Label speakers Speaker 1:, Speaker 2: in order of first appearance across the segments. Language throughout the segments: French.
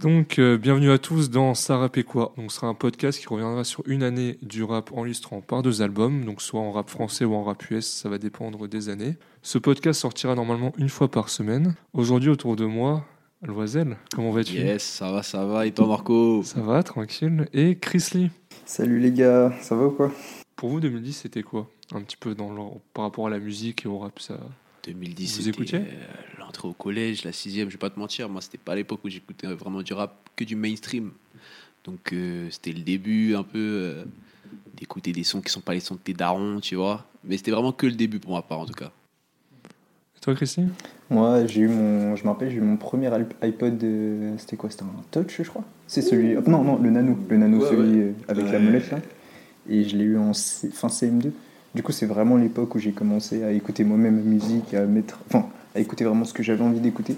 Speaker 1: Donc, euh, bienvenue à tous dans Ça rap et quoi Donc, ce sera un podcast qui reviendra sur une année du rap enregistrant par deux albums, donc soit en rap français ou en rap US, ça va dépendre des années. Ce podcast sortira normalement une fois par semaine. Aujourd'hui, autour de moi, Loisel, comment vas-tu?
Speaker 2: Yes, ça va, ça va. Et toi, Marco?
Speaker 1: Ça va, tranquille. Et Chris Lee?
Speaker 3: Salut les gars, ça va ou quoi?
Speaker 1: Pour vous, 2010, c'était quoi? Un petit peu dans le- par rapport à la musique et au rap, ça
Speaker 2: 2010,
Speaker 1: Vous
Speaker 2: c'était
Speaker 1: écoutiez
Speaker 2: euh, l'entrée au collège, la sixième. Je vais pas te mentir, moi, c'était pas l'époque où j'écoutais vraiment du rap, que du mainstream. Donc, euh, c'était le début un peu euh, d'écouter des sons qui sont pas les sons de tes darons, tu vois. Mais c'était vraiment que le début pour ma part, en tout cas.
Speaker 1: Et toi, Christine?
Speaker 3: Moi, j'ai eu mon, je me rappelle, j'ai eu mon premier iPod, euh, c'était quoi? C'était un Touch, je crois? C'est celui, oh, non, non, le Nano, le Nano,
Speaker 2: Ouais,
Speaker 3: celui
Speaker 2: ouais.
Speaker 3: avec la molette là. Et je l'ai eu en C- fin CM2. Du coup, c'est vraiment l'époque où j'ai commencé à écouter moi-même musique, à mettre, enfin, à écouter vraiment ce que j'avais envie d'écouter.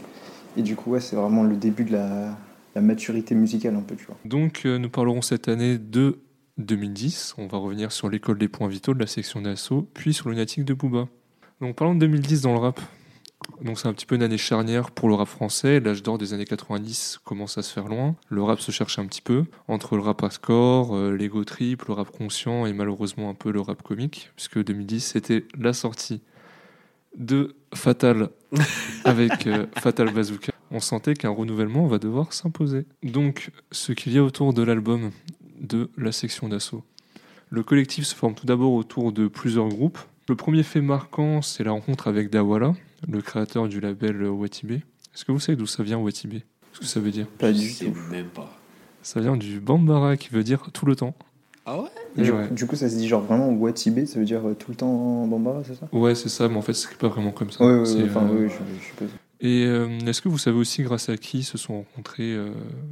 Speaker 3: Et du coup, ouais, c'est vraiment le début de la, maturité musicale un peu, tu vois.
Speaker 1: Donc, euh, nous parlerons cette année de 2010. On va revenir sur l'école des points vitaux de la section d'assaut, puis sur lunatique de Booba. Donc, parlons de 2010 dans le rap. Donc, c'est un petit peu une année charnière pour le rap français. L'âge d'or des années 90 commence à se faire loin. Le rap se cherche un petit peu entre le rap à score, euh, l'ego trip, le rap conscient et malheureusement un peu le rap comique, puisque 2010 c'était la sortie de Fatal avec euh, Fatal Bazooka. On sentait qu'un renouvellement va devoir s'imposer. Donc, ce qu'il y a autour de l'album de la section d'assaut. Le collectif se forme tout d'abord autour de plusieurs groupes. Le premier fait marquant, c'est la rencontre avec Dawala, le créateur du label Watibé. Est-ce que vous savez d'où ça vient Watibé? Ce que ça veut dire?
Speaker 3: Pas du tout.
Speaker 2: même pas.
Speaker 1: Ça vient du Bambara qui veut dire tout le temps.
Speaker 2: Ah ouais?
Speaker 3: Du,
Speaker 1: Ouais.
Speaker 3: du coup, ça se dit genre vraiment Watibé, ça veut dire euh, tout le temps Bambara, c'est ça?
Speaker 1: Ouais, c'est ça, mais en fait, c'est pas vraiment comme ça.
Speaker 3: Ouais, ouais, ouais, enfin,
Speaker 1: euh,
Speaker 3: ouais, je, je suppose.
Speaker 1: Et euh, est-ce que vous savez aussi grâce à qui se sont rencontrés euh,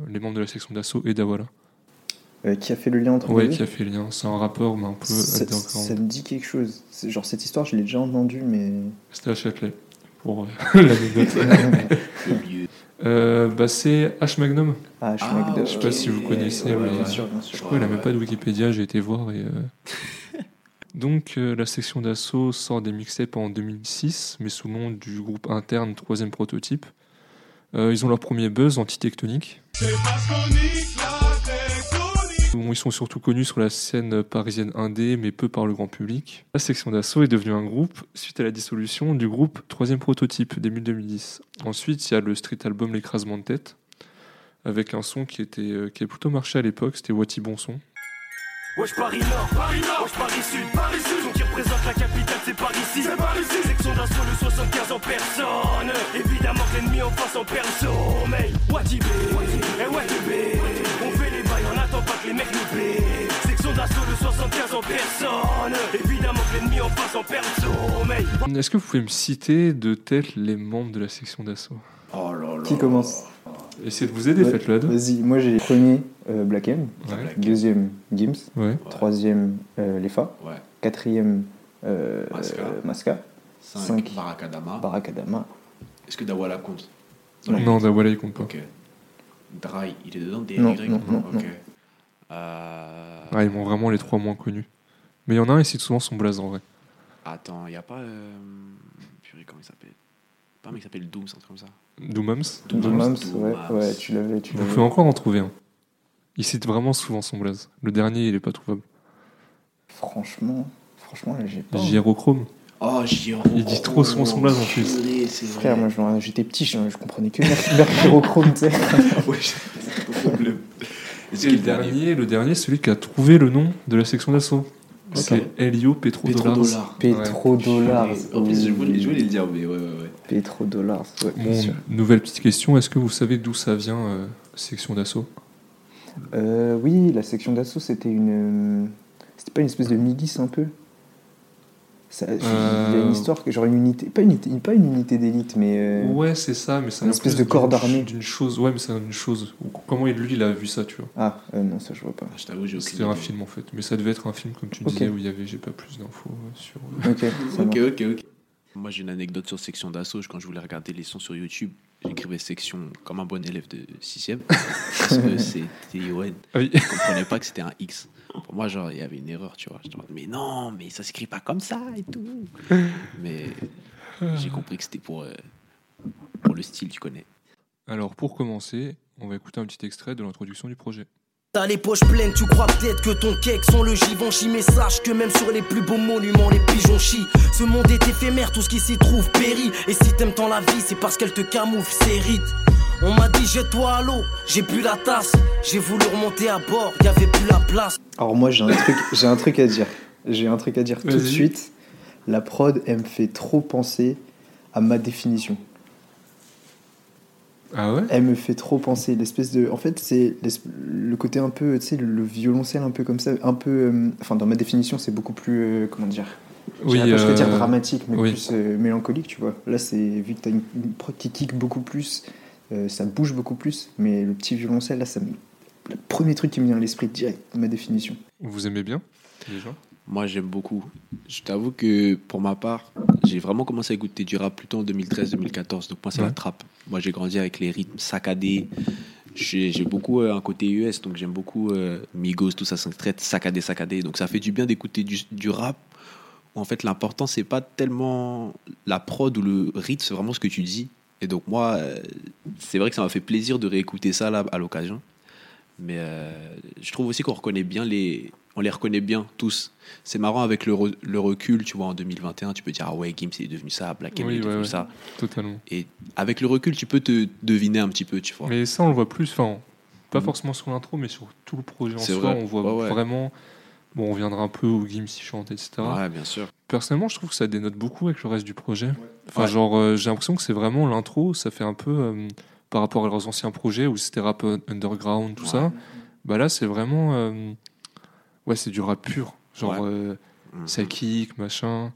Speaker 1: les membres de la section d'assaut et Dawala?
Speaker 3: Euh, qui a fait le lien entre
Speaker 1: Ouais,
Speaker 3: les deux?
Speaker 1: qui a fait le lien. C'est un rappeur, mais un peu
Speaker 3: ça, ça me dit quelque chose. Genre cette histoire, je l'ai déjà entendue, mais.
Speaker 1: C'était à Châtelet, pour euh, l'anecdote. Euh, bah, c'est H. Magnum.
Speaker 3: ah, je
Speaker 2: Ah,
Speaker 1: Je sais pas si vous connaissez,
Speaker 3: Ouais,
Speaker 1: mais-
Speaker 3: bien sûr, bien sûr.
Speaker 1: Je crois qu'il n'a même pas de Wikipédia, j'ai été voir. Et, euh, Donc, euh, la section d'assaut sort des mixtapes en 2006, mais sous le nom du groupe interne Troisième Prototype. Euh, ils ont leur premier buzz anti-tectonique. Ils sont surtout connus sur la scène parisienne indé, mais peu par le grand public. La section d'assaut est devenue un groupe suite à la dissolution du groupe Troisième Prototype, début 2010. Ensuite, il y a le street album L'écrasement de tête, avec un son qui, était, euh, qui a plutôt marché à l'époque, c'était Wati Bon Son.
Speaker 4: Wesh Paris Nord, Paris Nord, Wesh Paris Sud, Paris Sud, on qui représente la capitale c'est par ici, c'est par ici, section d'assaut le 75 en personne, évidemment l'ennemi en face en perd le sommeil, Watibé, et Watibé, les mecs nous section d'assaut le 75 en personne, évidemment que l'ennemi en face en perd le sommeil.
Speaker 1: Est-ce que vous pouvez me citer de tête les membres de la section d'assaut
Speaker 2: Oh là là.
Speaker 3: Qui commence
Speaker 1: Essayez de vous aider,
Speaker 3: Ouais.
Speaker 1: faites-le.
Speaker 3: Vas-y, moi j'ai premier euh, Black M,
Speaker 1: Ouais.
Speaker 3: deuxième Gims,
Speaker 1: Ouais.
Speaker 3: Troisième euh, Lefa,
Speaker 2: Ouais.
Speaker 3: quatrième euh,
Speaker 2: Masca.
Speaker 3: euh, Masca,
Speaker 2: 5.
Speaker 3: Cinq.
Speaker 2: Barakadama.
Speaker 3: Barakadama.
Speaker 2: Est-ce que Dawala compte?
Speaker 1: Non, Dawala, il compte pas.
Speaker 2: Ok. Dry, il est dedans
Speaker 3: Non,
Speaker 2: Derrick?
Speaker 3: non, non, non.
Speaker 1: Ah, ils m'ont vraiment les trois moins connus. Mais il y en a un, il cite souvent son blaze en vrai.
Speaker 2: Attends, il n'y a pas. Euh... Purée, comment il s'appelle? Pas un mec qui s'appelle Dooms, un truc comme ça.
Speaker 1: Doomams.
Speaker 3: Doomams, ouais, ouais, tu l'avais, tu
Speaker 1: Vous pouvez encore en trouver un. Il cite vraiment souvent son blaze. Le dernier, il est pas trouvable.
Speaker 3: Franchement, franchement, là, j'ai pas.
Speaker 1: Gyrochrome.
Speaker 2: Oh, Giro.
Speaker 1: Il dit trop souvent son blaze, en plus.
Speaker 3: Frère,
Speaker 2: vrai.
Speaker 3: moi j'étais petit, je, je comprenais que Mercurochrome, tu sais.
Speaker 2: Ouais, c'est. Est-ce
Speaker 1: Et
Speaker 2: que
Speaker 1: le dernier, le dernier, celui qui a trouvé le nom de la section d'assaut. C'est Helio Petrodollars.
Speaker 2: En plus, je voulais, je voulais le dire, mais ouais, ouais, ouais.
Speaker 3: Pétrodollars, ouais, bien
Speaker 1: Bon,
Speaker 3: sûr.
Speaker 1: nouvelle petite question. Est-ce que vous savez d'où ça vient, euh, section d'assaut?
Speaker 3: Euh, oui, la section d'assaut, c'était une. euh, C'était pas une espèce de milice un peu? Ça- Il y a
Speaker 1: Euh,
Speaker 3: une histoire, que- genre une unité. Pas une, unité- pas une unité d'élite, mais. euh,
Speaker 1: Ouais, c'est ça, mais c'est
Speaker 3: une
Speaker 1: un
Speaker 3: espèce de corps d'armée.
Speaker 1: D'une chose, ouais, mais c'est une chose. Comment il, lui, il a vu ça, tu vois?
Speaker 3: Ah, euh, non, ça je vois pas.
Speaker 2: Ah, Je t'avoue, j'ai aucune
Speaker 1: C'était un film en fait, mais ça devait être un film comme tu disais où il y avait, j'ai pas plus d'infos euh, sur. euh,
Speaker 3: Ok,
Speaker 2: Ok, ok, ok. Moi, j'ai une anecdote sur section d'assaut. Quand je voulais regarder les sons sur YouTube, j'écrivais section comme un bon élève de 6ème. parce que c'était ION.
Speaker 1: Ah oui.
Speaker 2: Je comprenais pas que c'était un X. Pour moi, genre, il y avait une erreur, tu vois. J'étais en mode, mais non, mais ça s'écrit pas comme ça et tout. Mais j'ai compris que c'était pour, euh, pour le style, tu connais.
Speaker 1: Alors pour commencer, On va écouter un petit extrait de l'introduction du projet.
Speaker 5: T'as les poches pleines, tu crois peut-être que ton cake sont le Givenchy Mais sache que même sur les plus beaux monuments, les pigeons chient Ce monde est éphémère, tout ce qui s'y trouve périt Et si t'aimes tant la vie, c'est parce qu'elle te camoufle ses rides On m'a dit jette-toi à l'eau, j'ai bu la tasse J'ai voulu remonter à bord, y avait plus la place
Speaker 3: Alors moi j'ai un truc, j'ai un truc à dire. J'ai un truc à dire tout de suite. La prod, elle me fait trop penser à ma définition.
Speaker 1: Ah ouais?
Speaker 3: Elle me fait trop penser l'espèce de. En fait, c'est le côté un peu, tu sais, le violoncelle un peu comme ça, un peu. euh, Enfin, dans ma définition, c'est beaucoup plus, euh, comment dire?
Speaker 1: Oui,
Speaker 3: je dire
Speaker 1: euh,
Speaker 3: dramatique, mais
Speaker 1: oui.
Speaker 3: plus mélancolique, tu vois. Là, c'est vu que t'as une, une prod qui kick beaucoup plus, euh, ça bouge beaucoup plus, mais le petit violoncelle, là, ça me. Le premier truc qui me vient à l'esprit direct, ma définition.
Speaker 1: Vous aimez bien déjà?
Speaker 2: Moi, j'aime beaucoup. Je t'avoue que pour ma part, j'ai vraiment commencé à écouter du rap plutôt en 2013-2014. Donc, moi, c'est
Speaker 1: Ouais.
Speaker 2: la trappe. Moi, j'ai grandi avec les rythmes saccadés. J'ai beaucoup euh, un côté US, donc j'aime beaucoup euh, Migos, tout ça, c'est très saccadé, saccadé. Donc, ça fait du bien d'écouter du, du rap. En fait, l'important, c'est pas tellement la prod ou le rythme, c'est vraiment ce que tu dis. Et donc, moi, euh, c'est vrai que ça m'a fait plaisir de réécouter ça là, à l'occasion. Mais euh, je trouve aussi qu'on reconnaît bien les, on les reconnaît bien tous. C'est marrant avec le, re- le recul, tu vois, en 2021, tu peux dire ah ouais, Gims est devenu ça, Black M
Speaker 1: Oui,
Speaker 2: est
Speaker 1: ouais,
Speaker 2: devenu
Speaker 1: ouais.
Speaker 2: ça.
Speaker 1: Totalement.
Speaker 2: Et avec le recul, tu peux te deviner un petit peu, tu vois.
Speaker 1: Mais ça, on le voit plus, enfin, pas
Speaker 2: Mhm.
Speaker 1: forcément sur l'intro, mais sur tout le projet en soi,
Speaker 2: vrai.
Speaker 1: on voit
Speaker 2: ouais.
Speaker 1: vraiment. Bon, on viendra un peu où Gims chante, etc.
Speaker 2: Ouais, bien sûr.
Speaker 1: Personnellement, je trouve que ça dénote beaucoup avec le reste du projet. Enfin,
Speaker 2: Ouais.
Speaker 1: genre, euh, j'ai l'impression que c'est vraiment l'intro, ça fait un peu euh, par rapport à leurs anciens projets où c'était rap euh, underground, tout ça. Bah là, c'est vraiment. euh, ouais, c'est du rap pur. Genre, euh,
Speaker 2: Mhm.
Speaker 1: ça kick, machin.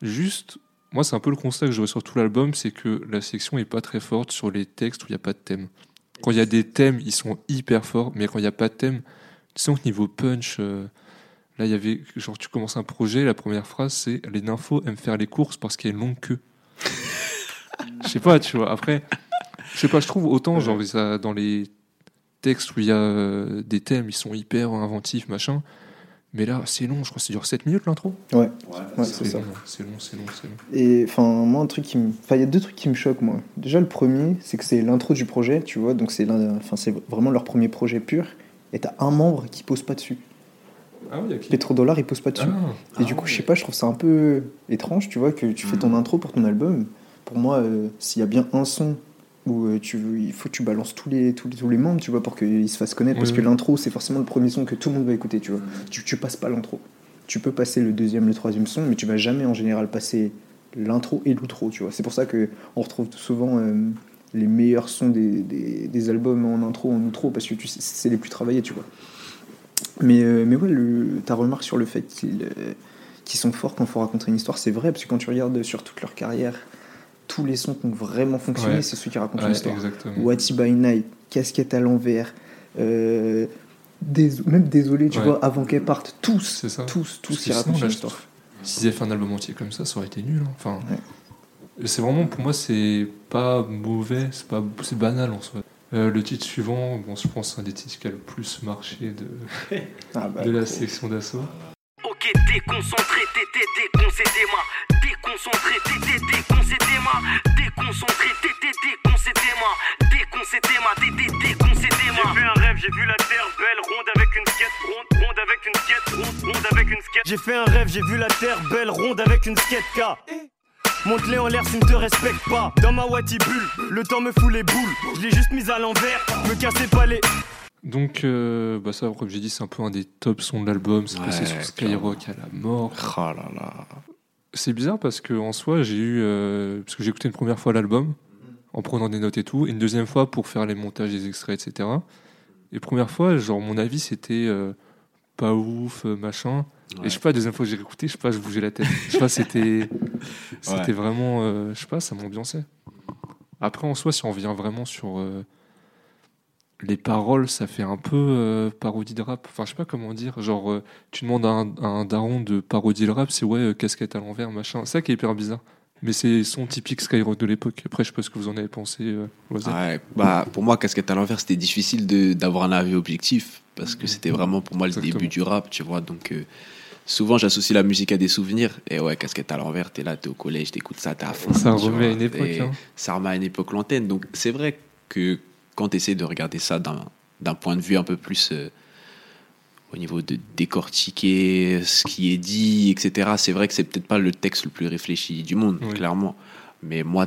Speaker 1: Juste, moi, c'est un peu le constat que je vois sur tout l'album, c'est que la section est pas très forte sur les textes où il n'y a pas de thème. Quand il y a des thèmes, ils sont hyper forts, mais quand il n'y a pas de thème, tu sens que niveau punch, là, il y avait, genre, tu commences un projet, la première phrase, c'est les nymphos aiment faire les courses parce qu'il y a une longue queue. Je sais pas, tu vois. Après, je sais pas, je trouve autant, genre, ça, dans les textes où il y a euh, des thèmes, ils sont hyper inventifs, machin. Mais là, c'est long, je crois que ça dure 7 minutes l'intro.
Speaker 3: Ouais, ouais c'est
Speaker 1: c'est
Speaker 3: ça.
Speaker 1: long, c'est long, c'est long, c'est long.
Speaker 3: Et enfin, moi, un truc qui me. Enfin, il y a deux trucs qui me choquent, moi. Déjà, le premier, c'est que c'est l'intro du projet, tu vois, donc c'est l'un- enfin, c'est vraiment leur premier projet pur. Et t'as un membre qui pose pas dessus.
Speaker 1: Ah oui, ok.
Speaker 3: Petrodollar, il pose pas dessus.
Speaker 1: Ah,
Speaker 3: Et du coup, je sais pas, je trouve ça un peu étrange, tu vois, que tu fais ton intro pour ton album. Pour moi, euh, s'il y a bien un son où euh, tu, il faut que tu balances tous les, tous les, tous les membres, tu vois, pour qu'ils se fassent connaître.
Speaker 1: Oui,
Speaker 3: parce que l'intro, c'est forcément le premier son que tout le monde va écouter, tu vois. Tu, tu passes pas l'intro. Tu peux passer le deuxième, le troisième son, mais tu vas jamais en général passer l'intro et l'outro, tu vois. C'est pour ça que on retrouve souvent euh, les meilleurs sons des, des, des albums en intro, en outro, parce que tu sais, c'est les plus travaillés, tu vois. Mais, euh, mais ouais, le, ta remarque sur le fait qu'ils euh, sont forts quand il faut raconter une histoire, c'est vrai, parce que quand tu regardes sur toute leur carrière, tous les sons qui ont vraiment fonctionné,
Speaker 1: Ouais.
Speaker 3: c'est ceux qui racontent
Speaker 1: ouais,
Speaker 3: une histoire. What's by Night, Casquette à l'envers, euh, même Désolé, tu
Speaker 1: Ouais.
Speaker 3: vois, avant qu'elle parte, tous, tous, tous qui racontent une histoire.
Speaker 1: S'ils avaient fait un album entier comme ça, ça aurait été nul. hein. Enfin, c'est vraiment, pour moi, c'est pas mauvais, c'est banal en soi. Euh, le titre suivant, bon, je pense, c'est un des titres qui a le plus marché de,
Speaker 3: Ah bah,
Speaker 1: de la section d'assaut.
Speaker 5: Ok, déconcentré, t'étais déconcédé-moi. Déconcentré, t'étais déconcédé-moi. Déconcentré, t'étais déconcédé-moi. Déconcédé-moi, t'étais déconcédé-moi.
Speaker 4: J'ai vu un rêve, j'ai vu la terre belle, ronde avec une skate, ronde, ronde avec une skate, ronde, ronde avec une skate. J'ai fait un rêve, j'ai vu la terre belle, ronde avec une skate K. Monte-les en l'air s'ils ne te respectent pas. Dans ma Wati bulle, le temps me fout les boules. Je l'ai juste mise à l'envers, me cassez pas les.
Speaker 1: Donc, euh, bah ça, comme j'ai dit, c'est un peu un des top sons de l'album. C'est passé sur Skyrock à la mort.
Speaker 2: Oh là là.
Speaker 1: C'est bizarre parce que en soi, j'ai eu. euh, parce que j'ai écouté une première fois l'album, en prenant des notes et tout, et une deuxième fois pour faire les montages des extraits, etc. Et première fois, genre, mon avis, c'était euh, pas ouf, euh, machin.
Speaker 2: Ouais.
Speaker 1: Et je sais pas, deuxième fois que j'ai écouté, je sais pas, je bougeais la tête. Je sais pas, c'était. C'était vraiment. euh, je sais pas, ça m'ambiançait. Après, en soi, si on revient vraiment sur. euh, les paroles, ça fait un peu euh, parodie de rap. Enfin, je sais pas comment dire. Genre, tu demandes à un, à un daron de parodier le rap, c'est ouais, casquette à l'envers, machin. C'est ça qui est hyper bizarre. Mais c'est son typique Skyrock de l'époque. Après, je sais pas ce que vous en avez pensé. euh.
Speaker 2: Ouais, bah, pour moi, Casquette à l'envers, c'était difficile d'avoir un avis objectif parce que c'était vraiment pour moi le
Speaker 1: Exactement.
Speaker 2: début du rap, tu vois. Donc, euh, souvent, j'associe la musique à des souvenirs. Et ouais, Casquette à l'envers, t'es là, t'es au collège, t'écoutes ça, t'es à fond.
Speaker 1: Ça remet à une époque, hein.
Speaker 2: Ça remet à une époque lointaine. Donc, c'est vrai que quand tu essaies de regarder ça d'un d'un point de vue un peu plus euh, au niveau de décortiquer ce qui est dit, etc., c'est vrai que c'est peut-être pas le texte le plus réfléchi du monde,
Speaker 1: Oui.
Speaker 2: clairement. Mais moi,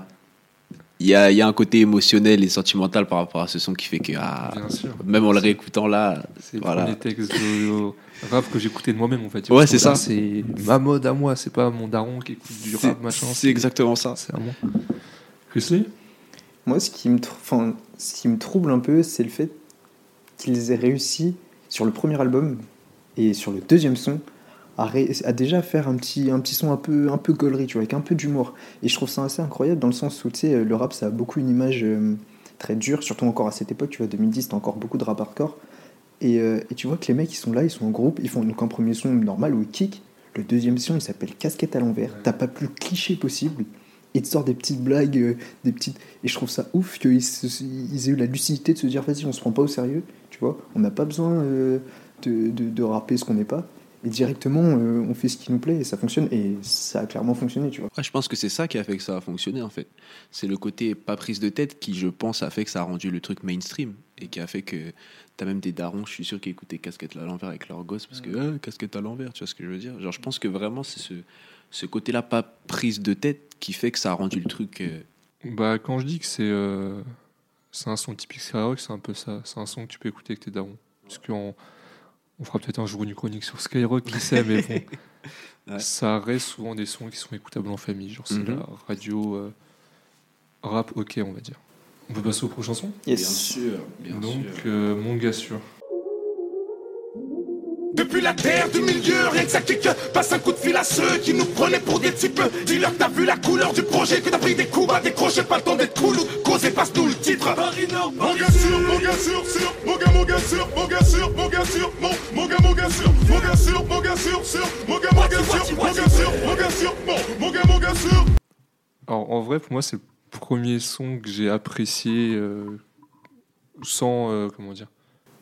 Speaker 2: il y a, il y a un côté émotionnel et sentimental par rapport à ce son qui fait que, ah,
Speaker 1: Bien sûr.
Speaker 2: même en le réécoutant là,
Speaker 1: C'est le
Speaker 2: voilà.
Speaker 1: premier texte de rap que j'écoutais de moi-même en fait.
Speaker 2: Ouais, c'est ça.
Speaker 1: C'est ma mode à moi, c'est pas mon daron qui écoute du rap machin.
Speaker 2: c'est exactement ça.
Speaker 1: C'est à moi. Chrisley?
Speaker 3: Moi, ce qui me, trou- enfin, ce qui me trouble un peu, c'est le fait qu'ils aient réussi sur le premier album et sur le deuxième son à, ré- à déjà faire un petit, un petit son un peu, un peu gaulerie, tu vois, avec un peu d'humour. Et je trouve ça assez incroyable dans le sens où, tu sais, le rap, ça a beaucoup une image euh, très dure, surtout encore à cette époque, tu vois, 2010, t'as encore beaucoup de rap hardcore. Et, euh, et tu vois que les mecs, ils sont là, ils sont en groupe, ils font donc un premier son normal où ils kick. Le deuxième son, il s'appelle Casquette à l'envers. T'as pas plus cliché possible. Et te sort des petites blagues, euh, des petites. Et je trouve ça ouf qu'ils ils aient eu la lucidité de se dire vas-y, on se prend pas au sérieux, tu vois. On n'a pas besoin euh, de, de, de rapper ce qu'on n'est pas. Et directement, euh, on fait ce qui nous plaît et ça fonctionne. Et ça a clairement fonctionné, tu vois.
Speaker 2: Ouais, je pense que c'est ça qui a fait que ça a fonctionné en fait. C'est le côté pas prise de tête qui, je pense, a fait que ça a rendu le truc mainstream et qui a fait que t'as même des darons, je suis sûr, qui écoutaient Casquette à l'envers avec leurs gosses parce que Ah, Casquette à l'envers, tu vois ce que je veux dire. Genre, je pense que vraiment c'est ce, ce côté-là pas prise de tête qui fait que ça a rendu le truc. euh,
Speaker 1: Bah, quand je dis que c'est euh, c'est un son typique Skyrock, c'est un peu ça. C'est un son que tu peux écouter avec tes darons. Parce qu'on on fera peut-être un jour une chronique sur Skyrock, qui sait, mais bon.
Speaker 2: Ouais.
Speaker 1: Ça reste souvent des sons qui sont écoutables en famille. Genre, c'est
Speaker 2: Mhm.
Speaker 1: la radio euh, rap, ok, on va dire. On peut passer aux prochaines chansons?
Speaker 2: Bien sûr, bien
Speaker 1: Donc,
Speaker 2: sûr.
Speaker 1: euh, mon gars sûr.
Speaker 4: Depuis la terre du milieu, rien que ça kick. Passe un coup de fil à ceux qui nous prenaient pour des types. Dis-leur que t'as vu la couleur du projet Que t'as pris des coups, bah décrocher pas le temps d'être cool ou Causer passe-nous le titre. Paris Nord,
Speaker 6: Mon gars sûr, mon gars sûr, sûr, mon gars, mon gars sûr, mon gars sûr, mon gars sûr, mon, mon gars, mon gars sûr, mon gars sûr, mon gars sûr, sûr, mon gars, mon gars sûr, mon gars sûr, mon gars sûr, mon, mon gars, mon gars sûr.
Speaker 1: Alors, en vrai, pour moi, c'est le premier son que j'ai apprécié euh, sans, euh, comment dire,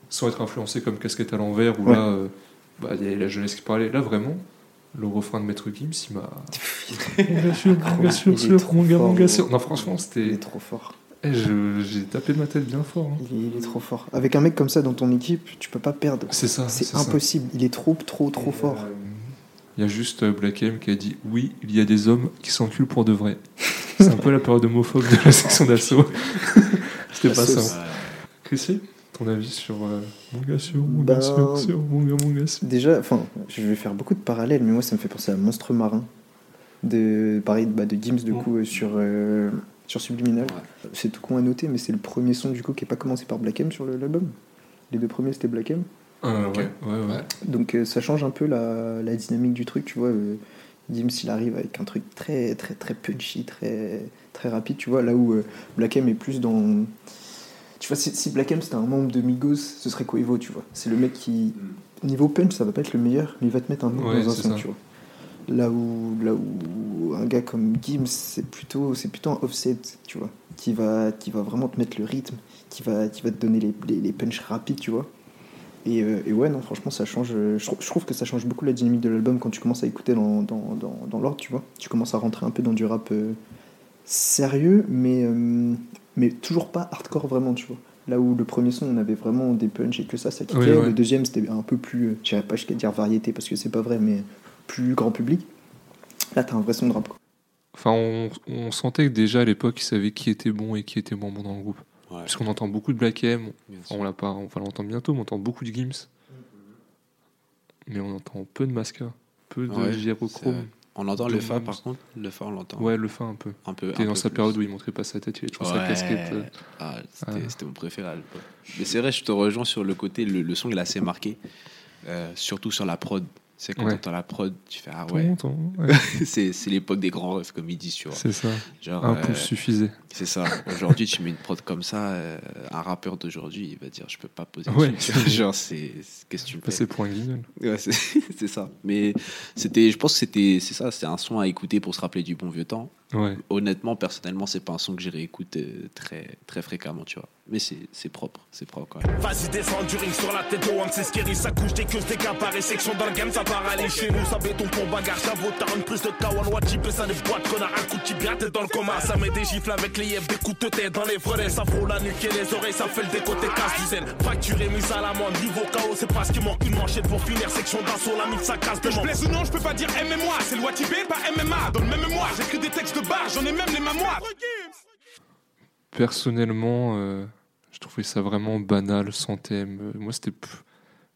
Speaker 1: sans être influencé comme Casquette à l'envers,
Speaker 3: Ouais.
Speaker 1: là, euh, bah, il y a la jeunesse qui parlait. Là, vraiment, le refrain de Maître Gims, il m'a. mon gars sûr, sûr,
Speaker 3: Il est
Speaker 1: sûr,
Speaker 3: trop
Speaker 1: mon gars, mon
Speaker 3: fort,
Speaker 1: gars
Speaker 3: gros.
Speaker 1: sûr. Non, franchement,
Speaker 3: Il
Speaker 1: c'était.
Speaker 3: est trop fort.
Speaker 1: Eh, J'ai tapé de ma tête bien fort. hein.
Speaker 3: Il est, il est trop fort. Avec un mec comme ça dans ton équipe, tu peux pas perdre.
Speaker 1: C'est ça.
Speaker 3: C'est
Speaker 1: ça.
Speaker 3: impossible. Il est trop, trop, trop
Speaker 1: Et,
Speaker 3: fort.
Speaker 1: euh, Il y a juste euh, Black M qui a dit Oui, il y a des hommes qui s'enculent pour de vrai. C'est un peu la période homophobe de la section d'assaut. C'était pas
Speaker 3: sauce.
Speaker 1: ça. Chrissy, ton avis sur euh, mon gars sûr, mon
Speaker 3: Ben,
Speaker 1: mon gars, mon gars sûr.
Speaker 3: Déjà, enfin, je vais faire beaucoup de parallèles, mais moi ça me fait penser à Monstre Marin. De, pareil, bah, de Gims, du
Speaker 1: Mm.
Speaker 3: coup, euh, sur, euh, sur Subliminal.
Speaker 2: Ouais.
Speaker 3: C'est tout con à noter, mais c'est le premier son, du coup, qui n'est pas commencé par Black M sur le- l'album. Les deux premiers, c'était Black M.
Speaker 2: Ok.
Speaker 1: ouais, ouais, ouais.
Speaker 2: Ouais.
Speaker 3: Donc euh, ça change un peu la, la dynamique du truc, tu vois. euh, Gims, il arrive avec un truc très, très, très punchy, très, très rapide, tu vois. Là où euh, Black M est plus dans. Tu vois, si, si Black M c'était un membre de Migos, ce serait Quavo, tu vois? C'est le mec qui. Niveau punch, ça va pas être le meilleur, mais il va te mettre un mot
Speaker 1: Ouais,
Speaker 3: dans un son,
Speaker 1: ça.
Speaker 3: tu vois. Là où, là où un gars comme Gims, c'est plutôt, c'est plutôt un offset, tu vois, qui va, qui va vraiment te mettre le rythme, qui va, qui va te donner les, les, les punchs rapides, tu vois. Et, euh, et ouais, non, franchement, ça change. je trouve que ça change beaucoup la dynamique de l'album quand tu commences à écouter dans, dans, dans, dans l'ordre, tu vois. Tu commences à rentrer un peu dans du rap euh, sérieux, mais, euh, mais toujours pas hardcore vraiment, tu vois. Là où le premier son, on avait vraiment des punchs et que ça, ça kickait.
Speaker 1: Oui, ouais.
Speaker 3: Le deuxième, c'était un peu plus, euh, j'irais pas jusqu'à dire variété parce que c'est pas vrai, mais plus grand public. Là, t'as un vrai son de rap. quoi.
Speaker 1: Enfin, on, on sentait que déjà à l'époque, ils savaient qui était bon et qui était moins bon dans le groupe.
Speaker 2: Ouais,
Speaker 1: Parce qu'on entend beaucoup de Black M, enfin, on l'a pas, on va l'entendre bientôt, mais on entend beaucoup de Gims. Mais on entend peu de Masca, peu de
Speaker 2: Ouais. On entend le fa par contre? Le fa, on l'entend.
Speaker 1: Ouais, le fin un peu.
Speaker 2: Un peu.
Speaker 1: T'es dans
Speaker 2: peu
Speaker 1: sa
Speaker 2: plus.
Speaker 1: période où il montrait pas sa tête, il avait toujours sa
Speaker 2: Ouais.
Speaker 1: casquette. euh.
Speaker 2: Ah, c'était mon préféré. Mais c'est vrai, je te rejoins sur le côté, le, le son il est assez marqué, euh, surtout sur la prod. C'est quand
Speaker 1: Ouais.
Speaker 2: t'entends la prod, tu fais ah ouais,
Speaker 1: ouais.
Speaker 2: c'est l'époque des grands refs comme ils disent, tu vois.
Speaker 1: C'est ça.
Speaker 2: Genre,
Speaker 1: Un
Speaker 2: euh,
Speaker 1: pouce suffisait.
Speaker 2: c'est ça. Aujourd'hui, tu mets une prod comme ça, euh, un rappeur d'aujourd'hui, il va dire je peux pas poser.
Speaker 1: Ouais.
Speaker 2: Genre c'est qu'est-ce que tu me fais?
Speaker 1: Passer pour un guignol.
Speaker 2: Ouais, c'est c'est ça. Mais c'était, je pense que c'était, c'est ça, c'est un son à écouter pour se rappeler du bon vieux temps.
Speaker 1: Ouais.
Speaker 2: Honnêtement, personnellement, c'est pas un son que j'ai réécoute euh, très, très fréquemment, tu vois. Mais c'est propre, c'est propre quand même.
Speaker 7: Vas-y, descends du ring sur la tête de One, c'est scary, ça couche dès que je dégâts par section dans le game, ça part aller chez nous, ça béton pour bagarre, ça vaut t'as une prise de Kawan, Wajib, ça des boîtes, connard, un coup de tibia, t'es dans le coma, ça met des gifles avec les yeux, des coups de tête dans les volets, ça frôle la nuque et les oreilles, ça fait le décoté, casse du zen, facturé, mise à l'amende, niveau KO, c'est parce qu'il manque. Une manchette pour finir, section d'assaut, la mine, ça casse de
Speaker 4: Je blesse ou non, je peux pas dire MMA, c'est le Watibé, pas MMA. Dans le même mémoire, j'écris des textes de barre, j'en ai même les mains moites.
Speaker 1: Personnellement, euh, je trouvais ça vraiment banal, sans thème. Euh, moi, c'était.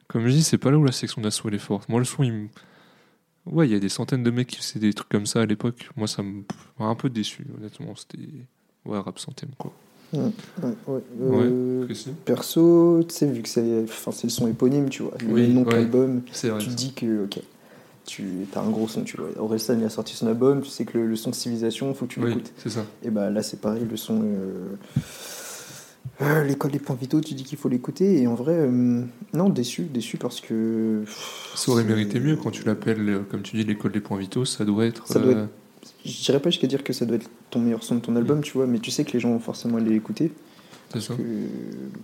Speaker 1: Comme je dis, c'est pas là où la section d'assaut elle est forte. Moi, le son, il me. Ouais, il y a des centaines de mecs qui faisaient des trucs comme ça à l'époque. Moi, ça m'a un peu déçu, honnêtement. C'était. Ouais, rap sans thème, quoi.
Speaker 3: Ouais, ouais. Euh,
Speaker 1: Précis.
Speaker 3: Perso, tu sais, vu que c'est enfin, le son éponyme, tu vois, le
Speaker 1: Oui,
Speaker 3: nom
Speaker 1: ouais.
Speaker 3: l'album, tu te dis que, ok, tu as un gros son, tu vois. Orelsan, il a sorti son album, tu sais que le, le son de Civilisation, faut que tu l'écoutes.
Speaker 1: c'est ça.
Speaker 3: Et bah là, c'est pareil, le son. euh, euh, L'école des points vitaux, tu dis qu'il faut l'écouter, et en vrai, euh, non, déçu, déçu parce que. pff,
Speaker 1: Ça aurait mérité mieux quand tu l'appelles, comme tu dis, l'école des points vitaux. Ça doit être.
Speaker 3: Ça doit
Speaker 1: euh,
Speaker 3: Je dirais pas jusqu'à dire que ça doit être ton meilleur son de ton album, tu vois, mais tu sais que les gens vont forcément aller l'écouter.
Speaker 1: C'est ça.
Speaker 3: que-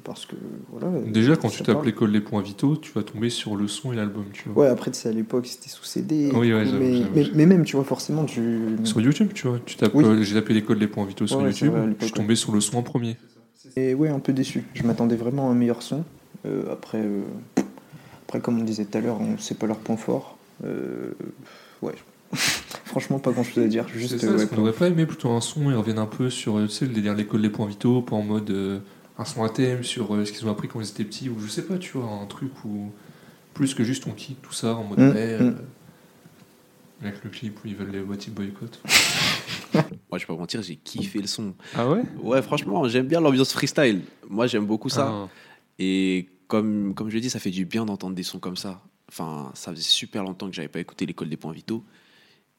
Speaker 3: Parce que, voilà.
Speaker 1: Déjà, quand tu tapes
Speaker 3: parle.
Speaker 1: l'école des points vitaux, tu vas tomber sur le son et l'album, tu vois.
Speaker 3: Ouais, après, sais, à l'époque, c'était sous CD.
Speaker 1: Oui, ouais,
Speaker 3: coup, mais, mais, mais même, tu vois, forcément, tu.
Speaker 1: Sur YouTube, tu vois. Tu tapes,
Speaker 3: Oui.
Speaker 1: euh, j'ai tapé l'école des points vitaux sur
Speaker 3: Ouais, c'est
Speaker 1: YouTube.
Speaker 3: vrai,
Speaker 1: je suis tombé sur le son en premier.
Speaker 3: Et ouais, un peu déçu. Je m'attendais vraiment à un meilleur son. Euh, après, euh, après, comme on disait tout à l'heure, sait pas leur point fort. Euh, ouais. Franchement, pas grand chose à dire. Juste,
Speaker 1: ça,
Speaker 3: euh,
Speaker 1: est-ce
Speaker 3: ouais,
Speaker 1: qu'on n'aurait pas aimé plutôt un son et reviennent un peu sur euh, tu sais, le délire l'école des points vitaux, pas en mode euh, un son à thème sur euh, ce qu'ils ont appris quand ils étaient petits, ou je sais pas, tu vois, un truc où plus que juste on kick tout ça en mode
Speaker 3: Mm, mm.
Speaker 1: euh, avec le clip où ils veulent les What If boycott.
Speaker 2: Moi, je vais pas mentir, j'ai kiffé le son.
Speaker 1: Ah ouais?
Speaker 2: Ouais, franchement, j'aime bien l'ambiance freestyle. Moi, j'aime beaucoup ça.
Speaker 1: Ah,
Speaker 2: Et comme, comme je le dis, ça fait du bien d'entendre des sons comme ça. Enfin, ça faisait super longtemps que j'avais pas écouté l'école des points vitaux.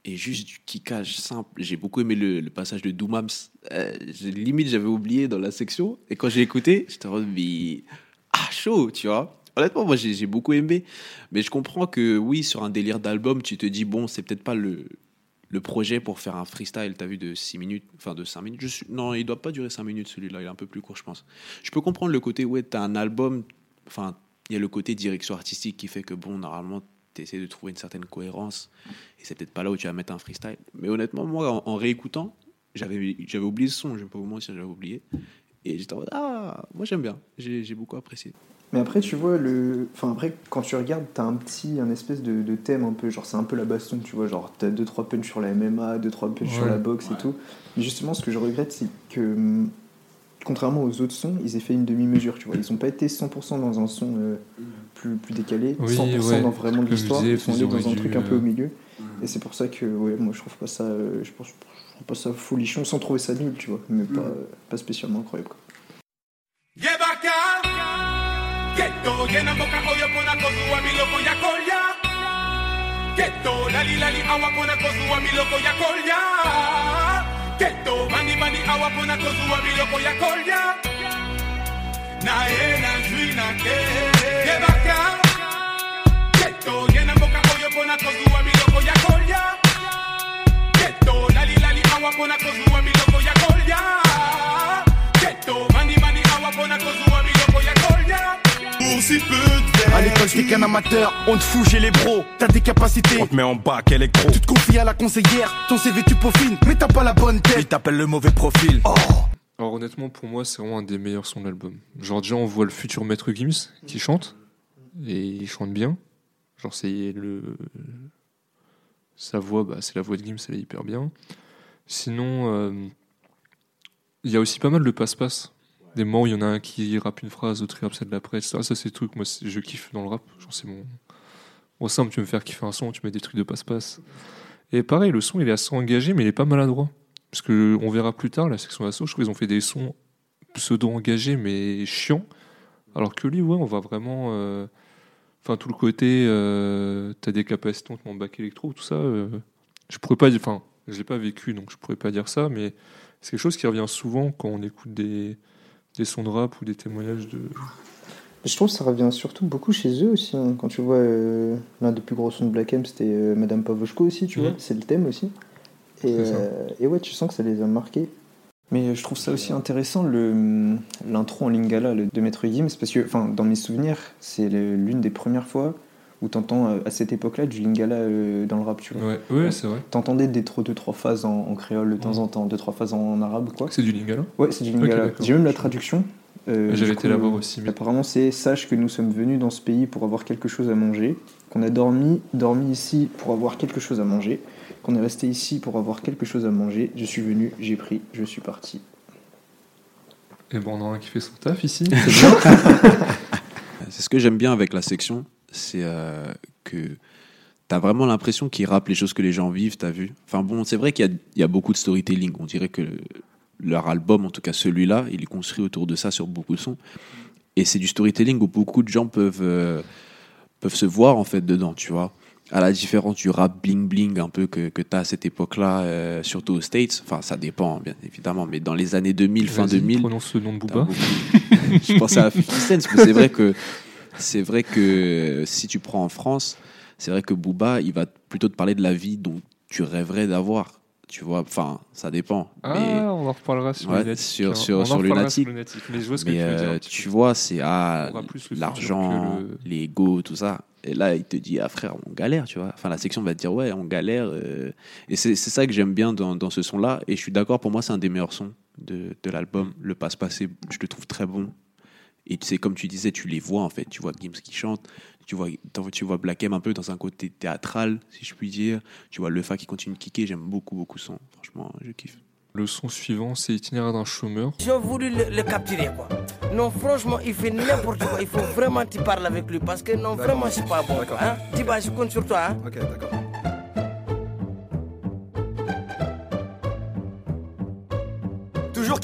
Speaker 2: Et juste du kickage simple. J'ai beaucoup aimé le, passage de Doomams. Euh, limite, j'avais oublié dans la section. Et quand j'ai écouté, j'étais en mais. Ah, chaud, tu vois. Honnêtement, moi, j'ai j'ai beaucoup aimé. Mais je comprends que, oui, sur un délire d'album, tu te dis, bon, c'est peut-être pas le, le projet pour faire un freestyle, t'as vu, de 6 minutes, enfin de 5 minutes. Je suis... Non, il doit pas durer 5 minutes celui-là, il est un peu plus court, je pense. Je peux comprendre le côté, ouais, t'as un album, enfin, il y a le côté direction artistique qui fait que, bon, normalement, t'essaies de trouver une certaine cohérence, et c'est peut-être pas là où tu vas mettre un freestyle. Mais honnêtement, moi, en, en réécoutant, j'avais j'avais oublié ce son, je vais pas vous mentir, j'avais oublié. Et j'étais en mode, ah, moi j'aime bien, j'ai j'ai beaucoup apprécié.
Speaker 3: Mais après, tu vois, le... enfin, après, quand tu regardes, t'as un petit, un espèce de, de thème un peu, genre c'est un peu la baston, tu vois, genre t'as 2-3 punch sur la MMA, 2-3 punch sur la boxe et tout. Mais justement, ce que je regrette, c'est que, contrairement aux autres sons, ils aient fait une demi-mesure, tu vois. Ils ont pas été 100% dans un son euh, plus, plus décalé,
Speaker 1: Oui,
Speaker 3: 100%
Speaker 1: ouais.
Speaker 3: dans vraiment l'histoire, ils sont allés dans un truc un peu
Speaker 1: euh,
Speaker 3: au milieu. Et c'est pour ça que, ouais, moi je trouve pas ça, euh, je pense, je trouve pas ça folichon sans trouver ça nul, tu vois, mais pas, pas spécialement incroyable. Quoi.
Speaker 4: Ghetto. Mani mani awa pona kozua biloko ya kolia na ye na zwi na te yebaka Ghetto. Ye na mboka oyo pona kozua biloko ya kolia Ghetto. Lali lali awa pona kozua biloko ya kolia Ghetto. Mani mani awa pona kozua biloko ya kolia si peu de
Speaker 8: À l'école, t'es qu'un amateur, on te fout, j'ai les bros. T'as des capacités,
Speaker 9: On te met en bac électro.
Speaker 8: tu te confies à la conseillère. Ton CV, tu peaufines, mais t'as pas la bonne
Speaker 9: Il
Speaker 8: tête.
Speaker 9: t'appelle le mauvais profil.
Speaker 8: Oh,
Speaker 1: Alors honnêtement, pour moi, c'est vraiment un des meilleurs sons de l'album. Genre déjà, on voit le futur maître Gims qui chante, et il chante bien. Genre c'est le... Sa voix, bah, c'est la voix de Gims, elle est hyper bien. Sinon, euh, il y a aussi pas mal de passe-passe. Des moments où il y en a un qui rappe une phrase, l'autre qui rappe celle d'après, etc. Ça, c'est le truc, moi, je kiffe dans le rap. C'est mon... Au simple, tu me faire kiffer un son, tu mets des trucs de passe-passe. Et pareil, le son, il est assez engagé, mais il est pas maladroit. Parce que on verra plus tard, la section d'assaut, je trouve qu'ils ont fait des sons pseudo-engagés, mais chiants. Alors que lui, ouais, on va vraiment. euh, Enfin, tout le côté. Euh, T'as des capacités, on te bac électro, tout ça. euh, je pourrais pas dire. Enfin, je l'ai pas vécu, donc je pourrais pas dire ça, mais c'est quelque chose qui revient souvent quand on écoute des, des sons de rap ou des témoignages de.
Speaker 3: Je trouve que ça revient surtout beaucoup chez eux aussi. hein. Quand tu vois euh, l'un des plus gros sons de Black M, c'était euh, Madame Pavoshko aussi, tu
Speaker 1: Mhm.
Speaker 3: vois. C'est le thème aussi. Et, euh, et ouais, tu sens que ça les a marqués. Mais je trouve ça aussi intéressant, le- l'intro en lingala le- de Maître Gims, parce que enfin, dans mes souvenirs, c'est l'une des premières fois où t'entends euh, à cette époque-là du lingala euh, dans le rap, tu vois.
Speaker 1: Ouais, ouais, c'est vrai.
Speaker 3: T'entendais des trop, deux, trois phases en, en créole de temps en temps, deux, trois phases en, arabe, quoi.
Speaker 1: C'est du lingala?
Speaker 3: Ouais, c'est du lingala.
Speaker 1: d'accord.
Speaker 3: J'ai même la traduction. Euh,
Speaker 1: J'avais été là-bas
Speaker 3: euh,
Speaker 1: aussi, mais-
Speaker 3: Apparemment, c'est sache que nous sommes venus dans ce pays pour avoir quelque chose à manger, qu'on a dormi, dormi ici pour avoir quelque chose à manger, qu'on est resté ici pour avoir quelque chose à manger. Je suis venu, j'ai pris, je suis parti.
Speaker 1: Et bon, on en a un qui fait son taf ici.
Speaker 2: C'est ce que j'aime bien avec la section, c'est euh, que t'as vraiment l'impression qu'il rappe les choses que les gens vivent, t'as vu? Enfin bon, c'est vrai qu'il y y a beaucoup de storytelling. On dirait que leur album, en tout cas celui-là, il est construit autour de ça sur beaucoup de sons. Et c'est du storytelling où beaucoup de gens peuvent, euh, peuvent se voir en fait dedans, tu vois. À la différence du rap bling bling un peu que, que tu as à cette époque-là, euh, surtout aux States. Enfin, ça dépend, bien évidemment, mais dans les années 2000, fin
Speaker 1: Vas-y,
Speaker 2: 2000,
Speaker 1: prononce le nom de Booba.
Speaker 2: beaucoup- je pensais à 50 Cent, mais c'est vrai que c'est vrai que si tu prends en France, c'est vrai que Booba, il va plutôt te parler de la vie dont tu rêverais d'avoir. Tu vois, enfin, ça dépend.
Speaker 1: Ah,
Speaker 2: mais
Speaker 1: on en reparlera sur
Speaker 2: Ouais,
Speaker 1: Lunatic.
Speaker 2: sur-
Speaker 1: hein.
Speaker 2: sur-
Speaker 1: On
Speaker 2: sur Lunatic.
Speaker 1: Lunatic, Mais je vois ce que
Speaker 2: mais,
Speaker 1: tu veux dire.
Speaker 2: euh,
Speaker 1: petit
Speaker 2: tu vois, c'est ah, l'argent,
Speaker 1: le-
Speaker 2: l'ego, tout ça. Et là, il te dit, ah frère, on galère, tu vois. Enfin, la section va te dire, ouais, on galère. euh. Et c'est c'est ça que j'aime bien dans, dans ce son-là. Et je suis d'accord, pour moi, c'est un des meilleurs sons de, de l'album. Le passe-passé, je le trouve très bon. Et tu sais, comme tu disais, tu les vois en fait. Tu vois Gims qui chante, tu vois, tu vois Black M un peu dans un côté théâtral, si je puis dire. Tu vois Lefa qui continue de kicker. J'aime beaucoup, beaucoup son. Franchement, je kiffe.
Speaker 1: Le son suivant, c'est Itinéraire d'un chômeur.
Speaker 5: J'ai voulu le, le capturer quoi. Non franchement il fait n'importe quoi. Il faut vraiment que tu parles avec lui parce que non vraiment c'est pas bon. Hein Diba je compte sur toi. Hein
Speaker 10: Ok, d'accord.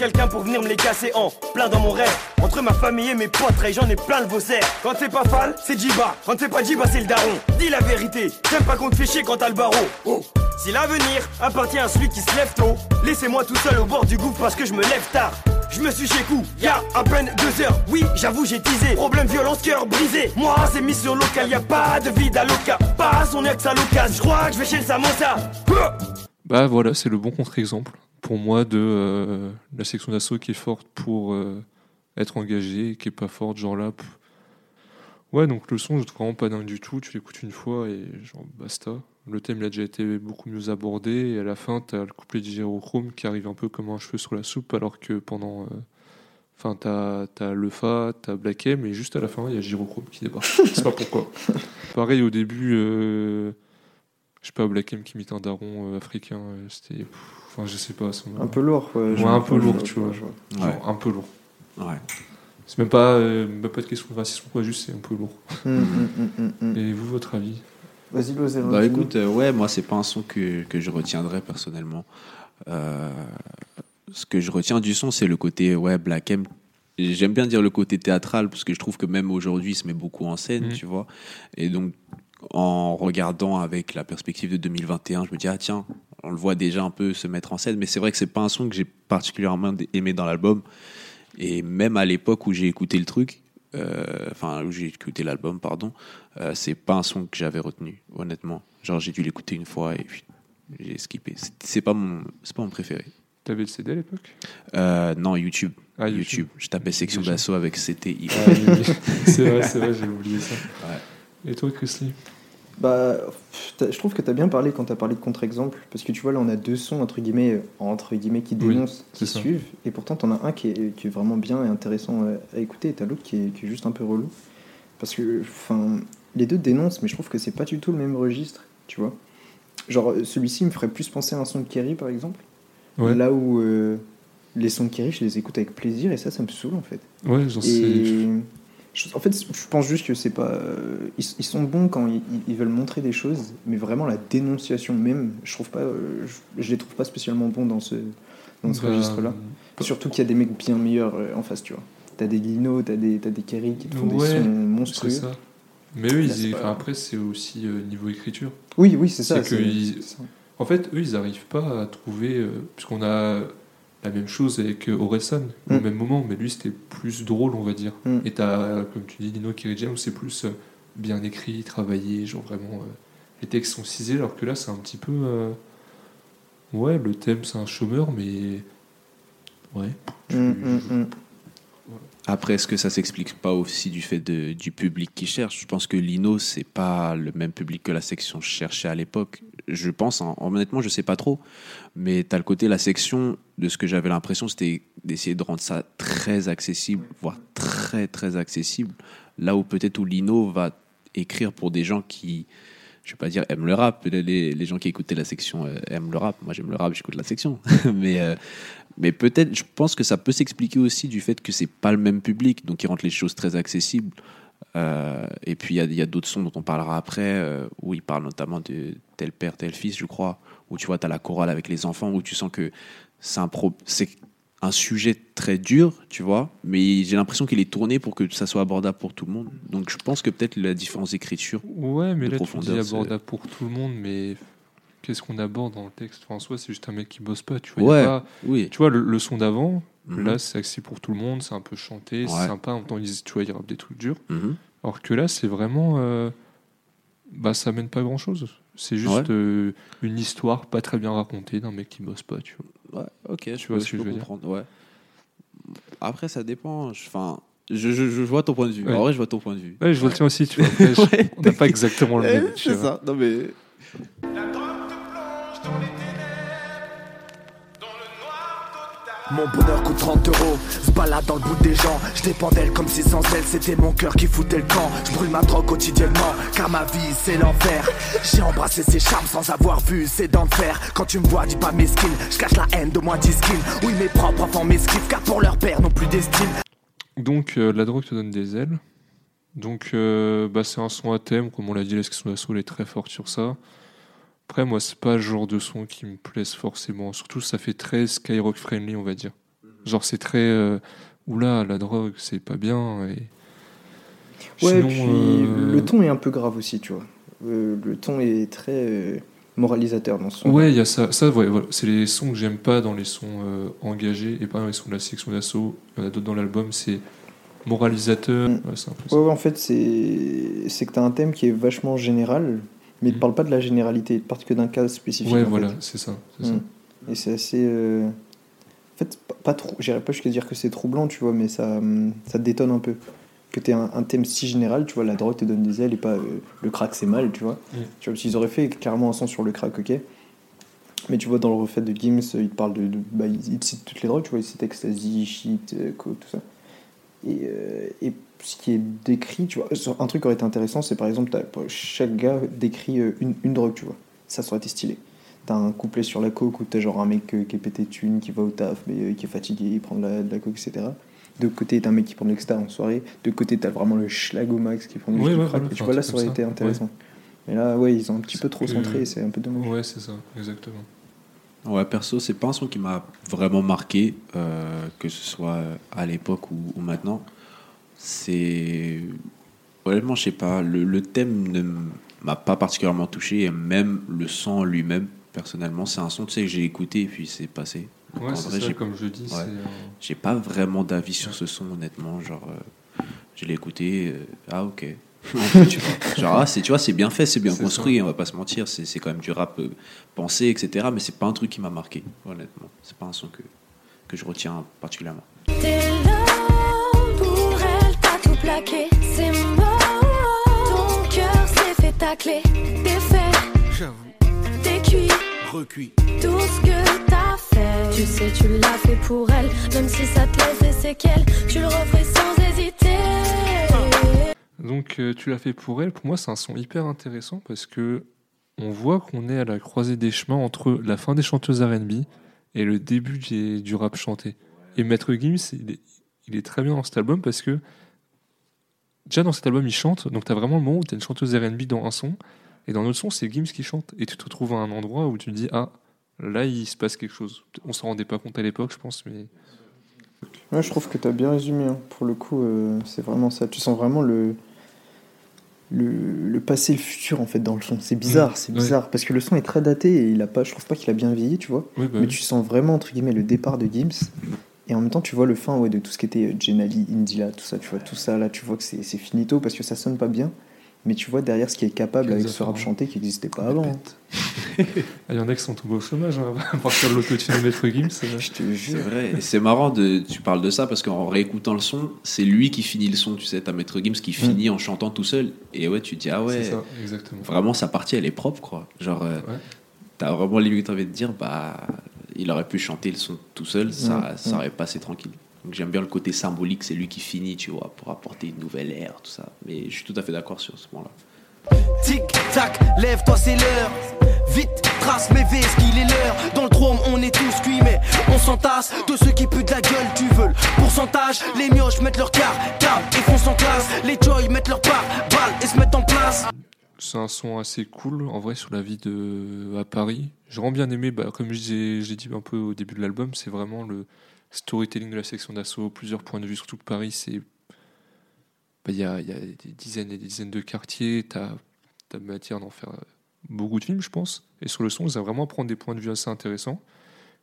Speaker 4: Quelqu'un pour venir me les casser en plein dans mon rêve. Entre ma famille et mes potes, et j'en ai plein le bosser. Quand c'est pas Fall, c'est Jiba. Quand c'est pas Jiba, c'est le daron. Dis la vérité, j'aime pas qu'on te fait chier quand t'as le barreau. Oh. Si l'avenir appartient à celui qui se lève tôt, laissez-moi tout seul au bord du gouffre parce que je me lève tard. Je me suis chez coup, y'a à peine deux heures. Oui, j'avoue, j'ai teasé. Problème, violence, cœur brisé. Moi, c'est mission locale, y a pas de vide à loca. Pas son ex à l'occasion. Je crois que je vais chez le Samosa.
Speaker 1: Bah voilà, c'est le bon contre-exemple pour moi de euh, la section d'assaut qui est forte pour euh, être engagée qui est pas forte, genre là. Ouais, donc le son, je trouve vraiment pas dingue du tout. Tu l'écoutes une fois et genre basta. Le thème il a déjà été beaucoup mieux abordé et à la fin, t'as le couplet du gyrochrome qui arrive un peu comme un cheveu sur la soupe alors que pendant. euh, Enfin, t'as, t'as le Fa, t'as Black M, et juste à la fin, il y a Gyrochrome qui débarque. Je sais pas pourquoi. Pareil, au début, euh, je sais pas, Black M qui imite un daron euh, africain, euh, c'était. Enfin, je sais pas. ça m'a-
Speaker 3: Un peu lourd, quoi.
Speaker 1: Ouais,
Speaker 3: Je-
Speaker 1: un peu lourd, tu vois.
Speaker 3: je-
Speaker 1: Genre,
Speaker 2: Ouais.
Speaker 1: un peu lourd.
Speaker 2: Ouais.
Speaker 1: C'est même pas, euh, même pas de question de racisme, quoi, juste c'est un peu lourd.
Speaker 3: Hum, hum, hum.
Speaker 1: Et vous, votre avis?
Speaker 3: Vas-y, Lozero.
Speaker 2: Bah écoute, euh, ouais, moi c'est pas un son que, que je retiendrai personnellement. Euh, ce que je retiens du son, c'est le côté ouais Black M. J'aime bien dire le côté théâtral parce que je trouve que même aujourd'hui, il se met beaucoup en scène,
Speaker 1: Mhm.
Speaker 2: tu vois. Et donc, en regardant avec la perspective de 2021, je me dis ah tiens, on le voit déjà un peu se mettre en scène. Mais c'est vrai que c'est pas un son que j'ai particulièrement aimé dans l'album. Et même à l'époque où j'ai écouté le truc, euh, enfin où j'ai écouté l'album, pardon, euh, c'est pas un son que j'avais retenu, honnêtement. Genre j'ai dû l'écouter une fois et puis j'ai skippé. C'est- pas mon, c'est pas mon préféré.
Speaker 1: T'avais le CD à l'époque?
Speaker 2: Euh, non, YouTube.
Speaker 1: Ah,
Speaker 2: YouTube.
Speaker 1: YouTube.
Speaker 2: Je tapais section d'assaut avec CTI.
Speaker 1: Ah. C'est vrai, c'est vrai, j'ai oublié ça.
Speaker 2: Ouais.
Speaker 1: Et toi, Chrisley?
Speaker 3: Bah, je trouve que tu as bien parlé quand tu as parlé de contre-exemple, parce que tu vois, là, on a deux sons, entre guillemets, euh, entre guillemets qui
Speaker 1: Oui,
Speaker 3: dénoncent, qui
Speaker 1: ça.
Speaker 3: suivent, et pourtant, tu en as un qui est, qui est vraiment bien et intéressant à écouter, et tu l'autre qui est, qui est juste un peu relou. Parce que, enfin, les deux dénoncent, mais je trouve que c'est pas du tout le même registre, tu vois. Genre, euh, celui-ci me ferait plus penser à un son de Kerry, par exemple,
Speaker 1: Ouais,
Speaker 3: là où euh, les sons de Kerry, je les écoute avec plaisir, et ça, ça me saoule, en fait.
Speaker 1: ouais j'en sais.
Speaker 3: Je- en fait, je pense juste que c'est pas. euh, ils, ils sont bons quand ils, ils veulent montrer des choses, mais vraiment la dénonciation même, je trouve pas. euh, je, je les trouve pas spécialement bons dans ce dans ce
Speaker 1: Bah,
Speaker 3: registre-là. Surtout qu'il y a des mecs bien meilleurs euh, en face, tu vois. T'as des Lino, t'as des t'as des Kerry qui te font
Speaker 1: Ouais,
Speaker 3: des sons monstrueux.
Speaker 1: ça. Mais eux,
Speaker 3: Là, c'est
Speaker 1: ils,
Speaker 3: pas-
Speaker 1: enfin, après, c'est aussi euh, niveau écriture.
Speaker 3: Oui, oui, c'est ça.
Speaker 1: C'est que ils-. En fait, eux, ils n'arrivent pas à trouver. euh, puisqu'on a la même chose avec Orelsan, au
Speaker 3: Mm.
Speaker 1: même moment, mais lui, c'était plus drôle, on va dire.
Speaker 3: Mm.
Speaker 1: Et t'as, comme tu dis, Nino Kirijam, où c'est plus euh, bien écrit, travaillé, genre vraiment. euh, les textes sont cisés, alors que là, c'est un petit peu. euh, ouais, le thème, c'est un chômeur, mais.
Speaker 2: Ouais.
Speaker 3: Mm, mm, mm.
Speaker 2: Après, est-ce que ça s'explique pas aussi du fait de- du public qui cherche? Je pense que Lino, c'est pas le même public que la section cherchait à l'époque. Je pense, hein, honnêtement, je sais pas trop. Mais tu as le côté, la section, de ce que j'avais l'impression, c'était d'essayer de rendre ça très accessible, voire très, très accessible. Là où peut-être où Lino va écrire pour des gens qui, je vais pas dire aiment le rap, les, les gens qui écoutaient la section euh, aiment le rap. Moi, j'aime le rap, j'écoute la section. mais euh, mais peut-être, je pense que ça peut s'expliquer aussi du fait que c'est pas le même public, donc ils rendent les choses très accessibles. Euh, et puis il y a, d'autres sons dont on parlera après, où il parle notamment de tel père, tel fils, je crois, où tu vois, tu as la chorale avec les enfants, où tu sens que c'est un, pro- c'est un sujet très dur, tu vois, mais j'ai l'impression qu'il est tourné pour que ça soit abordable pour tout le monde. Donc je pense que peut-être la différence d'écriture.
Speaker 1: Ouais, mais
Speaker 2: de
Speaker 1: là, tu dis
Speaker 2: profondeur, c'est-
Speaker 1: abordable pour tout le monde, mais qu'est-ce qu'on aborde dans le texte? Enfin, soi, c'est juste un mec qui bosse pas. Tu vois,
Speaker 2: Ouais,
Speaker 1: pas-
Speaker 2: oui.
Speaker 1: tu vois le, le son d'avant,
Speaker 2: Mhm.
Speaker 1: là, c'est accessible pour tout le monde, c'est un peu chanté, c'est sympa. En même temps, ils, tu vois, il rappe des trucs durs.
Speaker 2: Mhm.
Speaker 1: Alors que là, c'est vraiment. euh, bah, ça mène pas grand chose. C'est juste
Speaker 2: Ouais.
Speaker 1: euh, une histoire pas très bien racontée d'un mec qui bosse pas, tu vois.
Speaker 2: Ouais, ok,
Speaker 1: Tu vois ce que je veux dire
Speaker 2: comprendre. Ouais. Après, ça dépend. je- Enfin, je, je, je vois ton point de vue.
Speaker 1: Ouais.
Speaker 2: En vrai, je vois ton point de vue.
Speaker 1: Ouais, je vois le tien aussi, tu vois. Après, je- on n'a pas exactement le même.
Speaker 2: C'est ça. Non, mais.
Speaker 8: Mon bonheur coûte 30 euros, se balade dans le bout des gens. Je dépends d'elle comme si sans elle c'était mon cœur qui foutait le camp. Je brûle ma drogue quotidiennement, car ma vie c'est l'enfer. J'ai embrassé ses charmes sans avoir vu ses dents de fer. Quand tu me vois, dis pas mesquine, je cache la haine de moins 10 skins. Oui, mes propres enfants m'esquivent, car pour leur père non plus d'estime.
Speaker 1: Donc, euh, la drogue te donne des ailes. Donc, euh, bah, c'est un son à thème, comme on l'a dit, la section d'assaut est très forte sur ça. Après, moi, c'est pas le genre de son qui me plaise forcément. Surtout, ça fait très skyrock friendly, on va dire. Genre, c'est très. euh, Oula, la drogue, c'est pas bien. Et...
Speaker 3: Ouais,
Speaker 1: Sinon,
Speaker 3: puis
Speaker 1: euh,
Speaker 3: le ton est un peu grave aussi, tu vois. Euh, le ton est très euh, moralisateur dans ce son.
Speaker 1: Ouais, il y a ça. ça ouais, voilà. C'est les sons que j'aime pas dans les sons euh, engagés et pas dans les sons de la section d'assaut. Il y en a d'autres dans l'album, c'est moralisateur.
Speaker 3: Mm.
Speaker 1: Ouais, c'est un peu ça.
Speaker 3: Ouais, ouais, en fait, c'est c'est que tu as un thème qui est vachement général, mais il te
Speaker 1: Mhm.
Speaker 3: parle pas de la généralité, il parle que d'un cas spécifique.
Speaker 1: Ouais, voilà, c'est ça.
Speaker 3: Mm. Et c'est assez. euh, En fait, pas, trop. J'irais pas jusqu'à dire que c'est troublant, tu vois, mais ça, hum, ça te détonne un peu. Que tu un, un thème si général, tu vois, la drogue te donne des ailes et pas euh, le crack c'est mal, tu vois.
Speaker 1: Mm.
Speaker 3: Tu vois, s'ils auraient fait clairement un son sur le crack, ok. Mais tu vois, dans le refait de Gims, euh, il te parle de. de- bah, il, il te cite toutes les drogues, tu vois, il cite ecstasy, shit, euh, tout ça. Et, et ce qui est décrit, tu vois, sur- un truc qui aurait été intéressant, c'est par exemple, chaque gars décrit euh, une, une drogue, tu vois. Ça, ça aurait été stylé. T'as un couplet sur la coke où t'as genre un mec euh, qui est pété de thunes, qui va au taf, mais euh, qui est fatigué, il prend de la, de la coke, etc. De côté, t'as un mec qui prend de l'extra en soirée. De côté, t'as vraiment le schlag au max qui prend du
Speaker 1: Ouais,
Speaker 3: crack. tu vois, là, ça aurait été intéressant. Mais là, ouais, ils ont un petit peu trop
Speaker 1: que-
Speaker 3: centré, c'est un peu dommage.
Speaker 1: Ouais, c'est ça, exactement.
Speaker 2: Ouais, perso, c'est pas un son qui m'a vraiment marqué, euh, que ce soit à l'époque ou, ou maintenant. C'est. Honnêtement, je sais pas, le, le thème ne m'a pas particulièrement touché, et même le son lui-même, personnellement, c'est un son tu sais, que j'ai écouté et puis c'est passé. Donc,
Speaker 1: Ouais,
Speaker 2: en
Speaker 1: c'est
Speaker 2: vrai,
Speaker 1: ça, comme je dis.
Speaker 2: ouais.
Speaker 1: euh,
Speaker 2: J'ai pas vraiment d'avis sur ce son, honnêtement. Genre, euh, je l'ai écouté, euh, ah ok. Tu vois, genre, ah, c'est, tu vois, c'est bien fait, c'est bien construit, on va pas se mentir, c'est, c'est quand même du rap euh, pensé, etc. Mais c'est pas un truc qui m'a marqué, honnêtement. C'est pas un son que, que je retiens particulièrement.
Speaker 10: T'es fait,
Speaker 8: J'avoue,
Speaker 10: t'es cuit,
Speaker 8: recuit.
Speaker 10: tout ce que t'as fait. Tu sais, tu l'as fait pour elle, même si ça te laisse des séquelles, tu le referais sans hésiter.
Speaker 1: Donc euh, tu l'as fait pour elle. Pour moi, c'est un son hyper intéressant parce que on voit qu'on est à la croisée des chemins entre la fin des chanteuses R&B et le début du, du rap chanté. Et Maître Gims, il est, il est très bien dans cet album parce que déjà dans cet album, il chante. Donc tu as vraiment le moment où tu as une chanteuse R&B dans un son et dans l'autre son, c'est Gims qui chante. Et tu te retrouves à un endroit où tu te dis ah là il se passe quelque chose. On s'en rendait pas compte à l'époque, je pense, mais
Speaker 3: Ouais, je trouve que tu as bien résumé. hein. Pour le coup, euh, c'est vraiment ça. Tu sens vraiment le, le, le passé et le futur en fait dans le son. C'est bizarre,
Speaker 1: Mm,
Speaker 3: c'est
Speaker 1: ouais.
Speaker 3: bizarre parce que le son est très daté et il a pas, je trouve pas qu'il a bien vieilli, tu vois.
Speaker 1: oui, bah
Speaker 3: Mais
Speaker 1: oui.
Speaker 3: tu sens vraiment entre guillemets le départ de Gims et en même temps tu vois le fin ouais, de tout ce qui était euh, Jenali, Indila, tout ça. Tu vois tout ça là, tu vois que c'est c'est finito parce que ça sonne pas bien. Mais tu vois derrière ce qui est capable avec ce rap chanté qui n'existait pas avant.
Speaker 1: Ah, Il y en a qui sont tombés au chômage hein, à partir de l'autotune de Maître Gims. euh.
Speaker 3: Je te
Speaker 2: C'est
Speaker 3: jure.
Speaker 2: vrai. Et c'est marrant, de, tu parles de ça parce qu'en réécoutant le son, c'est lui qui finit le son. Tu sais, t'as Maître Gims qui finit en chantant tout seul. Et ouais, tu te dis, ah ouais,
Speaker 1: C'est ça, exactement.
Speaker 2: vraiment sa partie elle est propre quoi. Genre, euh,
Speaker 1: Ouais.
Speaker 2: t'as vraiment limite envie de dire, bah, il aurait pu chanter le son tout seul, ça, ça aurait passé tranquille. Donc j'aime bien le côté symbolique, c'est lui qui finit, tu vois, pour apporter une nouvelle ère, tout ça. Mais je suis tout à fait d'accord sur ce point-là.
Speaker 5: Tic tac, lève-toi, c'est l'heure. Vite, trace mes V, ce qu'il est l'heure. Dans le trône, on est tous cuits, mais on s'entasse. De ceux qui puent de la gueule, tu veux. Pourcentage, les mioches mettent leur car, câble et foncent en classe. Les joy mettent leur part, balle et se mettent en place.
Speaker 1: C'est un son assez cool, en vrai, sur la vie de à Paris. J'ai vraiment bien aimé, bah, comme je disais- j'ai dit un peu au début de l'album, c'est vraiment le storytelling de la section d'assaut, plusieurs points de vue sur toute Paris. C'est bah, il y, a, y a des dizaines et des dizaines de quartiers, t'as as matière d'en faire beaucoup de films, je pense. Et sur le son, ils ont vraiment à prendre des points de vue assez intéressants.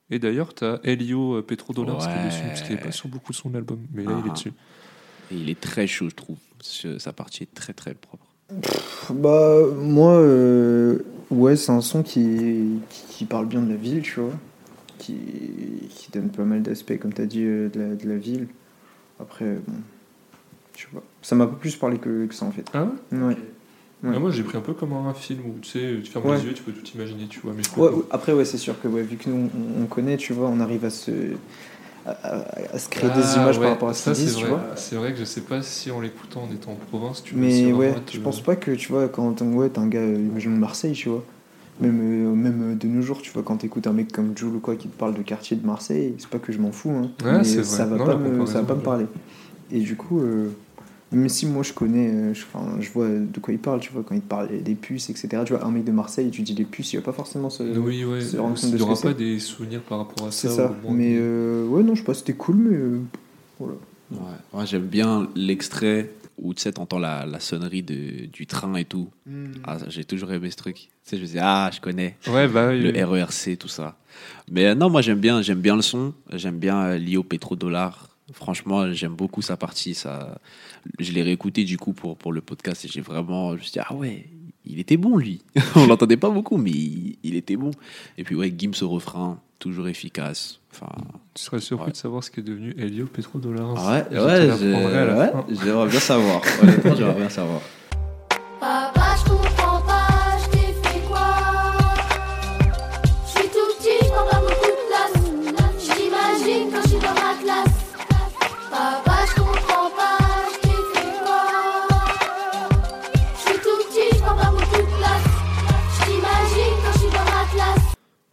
Speaker 1: Et d'ailleurs, t'as Elio euh, qui dessus, parce qu'il n'est pas sur beaucoup de son album, mais là, il est
Speaker 2: Ah.
Speaker 1: dessus.
Speaker 2: Et il est très chaud, je trouve. Sa partie est très très propre.
Speaker 3: Bah, moi, euh, ouais, c'est un son qui, qui, qui parle bien de la ville, tu vois. Qui, qui donne pas mal d'aspects, comme tu as dit, euh, de la, de la ville. Après, bon, tu vois. Ça m'a pas plus parlé que, que ça, en fait.
Speaker 1: Ah ouais?
Speaker 3: Ouais. Ouais.
Speaker 1: Ah, Moi, j'ai pris un peu comme un film où tu sais, tu fermes
Speaker 3: Ouais.
Speaker 1: les yeux, tu peux tout imaginer, tu vois. Mais je
Speaker 3: Ouais, après, ouais, c'est sûr que ouais, vu que nous, on, on connaît, tu vois, on arrive à se, à, se créer des
Speaker 1: Ah,
Speaker 3: images
Speaker 1: ouais,
Speaker 3: par rapport à ce qu'ils tu vois.
Speaker 1: C'est vrai que je sais pas si en l'écoutant en étant en province, tu
Speaker 3: Mais ouais,
Speaker 1: te-
Speaker 3: je pense pas que, tu vois, quand t'es ouais, un gars, euh, imaginons de Marseille, tu vois. Même, euh, même euh, de nos jours, tu vois, quand t'écoutes un mec comme Jules ou quoi qui te parle de quartier de Marseille, c'est pas que je m'en fous, hein.
Speaker 1: Ouais,
Speaker 3: mais
Speaker 1: c'est
Speaker 3: ça
Speaker 1: vrai.
Speaker 3: va,
Speaker 1: Non,
Speaker 3: pas
Speaker 1: la
Speaker 3: me, ça va pas me parler. Et du coup, euh, même si moi je connais, euh, je, enfin, je vois de quoi il parle, tu vois, quand il te parle des puces, etc. Tu vois, un mec de Marseille, tu dis les puces, il va pas forcément se.
Speaker 1: Oui, ouais.
Speaker 3: se rendre compte
Speaker 1: Il
Speaker 3: de
Speaker 1: n'y
Speaker 3: ce
Speaker 1: aura
Speaker 3: que
Speaker 1: pas des souvenirs par rapport à ça.
Speaker 3: C'est ça.
Speaker 1: au.
Speaker 3: Mais euh, ouais, non, je sais pas, c'était cool, mais. euh, voilà.
Speaker 2: Ouais. J'aime bien l'extrait où tu sais, t'entends la, la sonnerie de, du train et tout. Ah, j'ai toujours aimé ce truc. Tu sais, je me disais, ah, je connais.
Speaker 1: Ouais, bah oui.
Speaker 2: le
Speaker 1: oui.
Speaker 2: RERC, tout ça. Mais euh, non, moi j'aime bien, j'aime bien le son, j'aime bien euh, Lio Petrodollar. Franchement, j'aime beaucoup sa partie. Ça, je l'ai réécouté du coup pour, pour le podcast et j'ai vraiment, je me suis dit, ah ouais, il était bon lui. On l'entendait pas beaucoup, mais il, il était bon. Et puis ouais, Gims au refrain, toujours efficace. Enfin,
Speaker 1: Tu serais surpris
Speaker 2: Ouais.
Speaker 1: de savoir ce qui est devenu Elio Petrodollars.
Speaker 2: ah ouais, ouais, ouais, j'aimerais bien savoir. Honnêtement, j'aimerais bien savoir.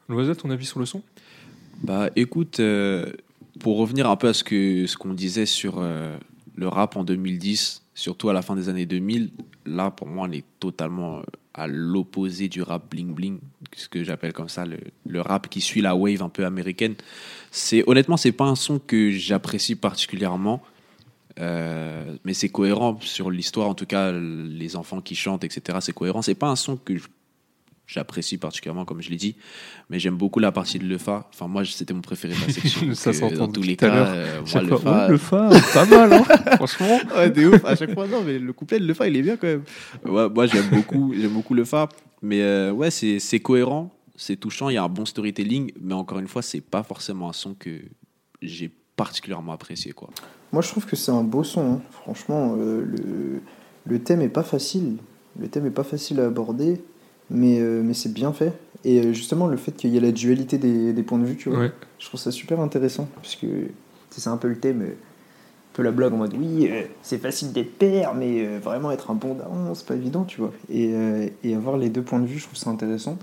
Speaker 1: Loisette, ton avis sur le son?
Speaker 2: Bah écoute, euh, pour revenir un peu à ce que ce qu'on disait sur euh, le rap en 2010, surtout à la fin des années 2000, là pour moi on est totalement euh, à l'opposé du rap bling bling, ce que j'appelle comme ça le, le rap qui suit la wave un peu américaine. C'est honnêtement c'est pas un son que j'apprécie particulièrement. mais c'est cohérent sur l'histoire, en tout cas les enfants qui chantent, etc. C'est cohérent. C'est pas un son que je- j'apprécie particulièrement, comme je l'ai dit, mais j'aime beaucoup la partie de Lefa. Enfin, moi, c'était mon préféré de la section.
Speaker 1: Ça
Speaker 2: euh,
Speaker 1: s'entend
Speaker 2: dans tous les cas, euh, moi,
Speaker 1: fois,
Speaker 2: Lefa,
Speaker 1: le phare, pas mal, hein franchement.
Speaker 2: Ouais, de ouf. À chaque fois, non, mais le couplet de Lefa, il est bien quand même. Ouais, moi, j'aime beaucoup, j'aime beaucoup Lefa. Mais euh, ouais, c'est c'est cohérent, c'est touchant, il y a un bon storytelling, mais encore une fois, c'est pas forcément un son que j'ai particulièrement apprécié, quoi.
Speaker 3: Moi, je trouve que c'est un beau son. hein. Franchement, euh, le, le thème est pas facile. Le thème est pas facile à aborder, mais, euh, mais c'est bien fait. Et euh, justement, le fait qu'il y ait la dualité des, des points de vue, tu vois,
Speaker 1: Ouais.
Speaker 3: je trouve ça super intéressant. Puisque tu sais, c'est un peu le thème, euh, un peu la blague en mode oui, euh, c'est facile d'être père, mais euh, vraiment être un bon daron, c'est pas évident, tu vois. Et, et avoir les deux points de vue, je trouve ça intéressant.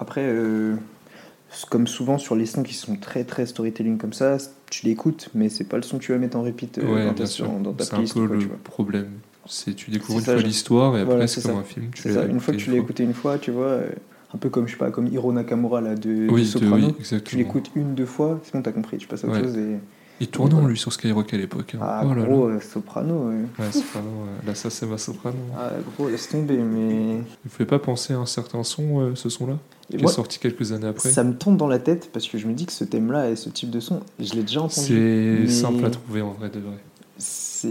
Speaker 3: Après, comme souvent sur les sons qui sont très très storytelling comme ça, tu l'écoutes, mais c'est pas le son que tu vas mettre en repeat
Speaker 1: Ouais,
Speaker 3: dans, ta, dans ta
Speaker 1: C'est un
Speaker 3: playlist.
Speaker 1: peu
Speaker 3: quoi,
Speaker 1: le
Speaker 3: tu vois.
Speaker 1: problème. C'est tu découvres une
Speaker 3: ça,
Speaker 1: fois
Speaker 3: je-
Speaker 1: l'histoire et après
Speaker 3: Voilà,
Speaker 1: c'est comme
Speaker 3: ça.
Speaker 1: un film. Tu
Speaker 3: ça, une fois que tu l'as écouté une fois, tu vois, euh, un peu comme, je sais pas, comme Hiro Nakamura là, de,
Speaker 1: Oui,
Speaker 3: de Soprano.
Speaker 1: oui,
Speaker 3: tu l'écoutes une, deux fois, c'est bon, t'as compris, tu passes à autre
Speaker 1: Ouais.
Speaker 3: chose. Et...
Speaker 1: Il tournait en lui sur Skyrock à l'époque. hein.
Speaker 3: Ah,
Speaker 1: Oh là
Speaker 3: gros,
Speaker 1: là.
Speaker 3: euh, Soprano, ouais.
Speaker 1: Ouais, soprano, ouais. Là, ça, c'est ma soprano.
Speaker 3: Ah, gros, laisse tomber, mais.
Speaker 1: Il ne fait pas penser à un certain son, euh, ce son-là Qui
Speaker 3: moi,
Speaker 1: est sorti quelques années après?
Speaker 3: ça me tombe dans la tête parce que je me dis que ce thème-là et ce type de son, je l'ai déjà entendu.
Speaker 1: C'est
Speaker 3: mais
Speaker 1: simple à trouver en vrai de vrai.
Speaker 3: C'est.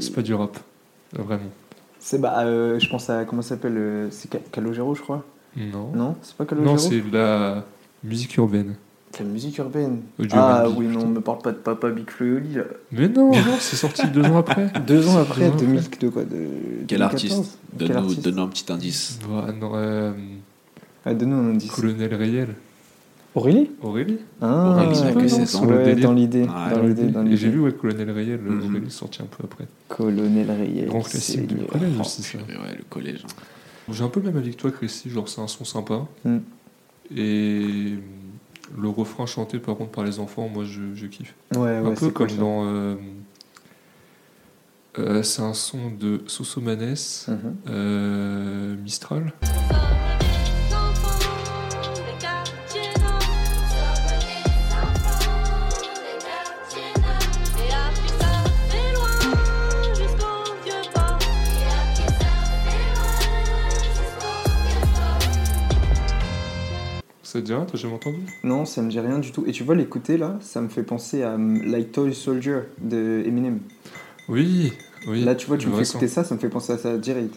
Speaker 1: C'est pas du rap, vraiment.
Speaker 3: C'est bah, euh, je pense à comment ça s'appelle euh, C'est Ca- Calogero, je crois.
Speaker 1: Non.
Speaker 3: Non, c'est pas Calogero.
Speaker 1: Non, c'est la musique urbaine.
Speaker 3: la musique urbaine. Ah
Speaker 1: R&B,
Speaker 3: oui, non,
Speaker 1: putain.
Speaker 3: me parle pas de Papa Big Flo et Oli là.
Speaker 1: Mais non, non, c'est sorti deux ans après.
Speaker 3: Deux ans après,
Speaker 1: Deux ans
Speaker 3: 2000 de quoi de
Speaker 2: Quel
Speaker 3: 2014?
Speaker 2: artiste
Speaker 3: Quel
Speaker 2: Donne-nous
Speaker 3: artiste
Speaker 2: donne un petit indice.
Speaker 1: Ouais, non, euh,
Speaker 3: Ah, donne-nous un indice.
Speaker 1: Colonel Réel.
Speaker 3: Aurélie
Speaker 1: Aurélie
Speaker 3: Ah,
Speaker 2: Aurélie, il a que
Speaker 3: ouais,
Speaker 2: 16 ans.
Speaker 1: le
Speaker 3: Ouais,
Speaker 1: délire.
Speaker 3: dans l'idée.
Speaker 2: Ouais,
Speaker 3: dans l'idée,
Speaker 1: Et j'ai vu ouais, Colonel Réel, le
Speaker 2: Mhm.
Speaker 1: Aurélie est sorti un peu après.
Speaker 3: Colonel Rayel.
Speaker 1: Grand classique du collège aussi, ça.
Speaker 2: Ouais, le collège. hein.
Speaker 1: J'ai un peu le même avec toi, Chrissy, genre c'est un son sympa.
Speaker 3: Mm.
Speaker 1: Et le refrain chanté par contre par les enfants, moi je, je kiffe.
Speaker 3: Ouais, ouais,
Speaker 1: un peu
Speaker 3: c'est
Speaker 1: comme
Speaker 3: cool,
Speaker 1: dans. euh, euh, c'est un son de Sosomanes,
Speaker 3: Mhm.
Speaker 1: euh, Mistral. T'as jamais entendu?
Speaker 3: Non, ça me dit rien du tout. Et tu vois, l'écouter là, ça me fait penser à um, Like Toy Soldier de Eminem.
Speaker 1: Oui, oui.
Speaker 3: Là, tu vois, tu me fais écouter ça, ça me fait penser à ça direct.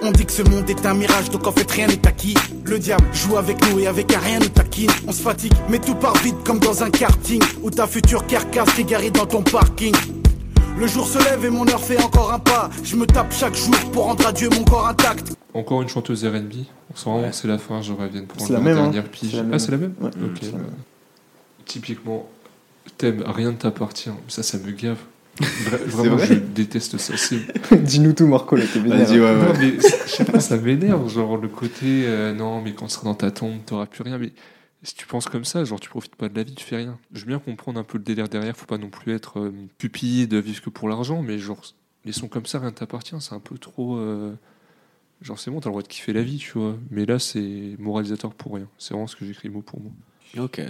Speaker 8: On dit que ce monde est un mirage, donc en fait rien n'est acquis. Le diable joue avec nous et avec un rien nous taquine. On se fatigue, mais tout part vite comme dans un karting. Où ta future carcasse est garée dans ton parking. Le jour se lève et mon heure fait encore un pas. Je me tape chaque jour pour rendre à Dieu mon corps intact.
Speaker 1: Encore une chanteuse R&B. On sent vraiment que c'est la fin, vienne prendre
Speaker 3: C'est la même, hein.
Speaker 1: dernière pige.
Speaker 3: C'est la
Speaker 1: Ah, c'est la même
Speaker 3: Ouais.
Speaker 1: Ok.
Speaker 3: c'est la
Speaker 1: bah.
Speaker 3: même.
Speaker 1: Typiquement, thème rien ne t'appartient. Ça, ça me gave. Vra- Vraiment,
Speaker 3: vrai
Speaker 1: je déteste ça. C'est
Speaker 3: Dis-nous tout, Marco, là, t'es vénère.
Speaker 2: Vas-y, ouais,
Speaker 1: Non,
Speaker 2: ouais.
Speaker 1: mais je sais pas, ça m'énerve, genre le côté euh, non, mais quand tu seras dans ta tombe, t'auras plus rien. Mais si tu penses comme ça, genre tu profites pas de la vie, tu fais rien. Je veux bien comprendre un peu le délire derrière, faut pas non plus être euh, cupide, vivre que pour l'argent, mais genre les sons comme ça, rien ne t'appartient, c'est un peu trop. euh, Genre c'est bon, t'as le droit de kiffer la vie, tu vois. Mais là, c'est moralisateur pour rien. C'est vraiment ce que j'écris mot pour mot.
Speaker 2: Ok.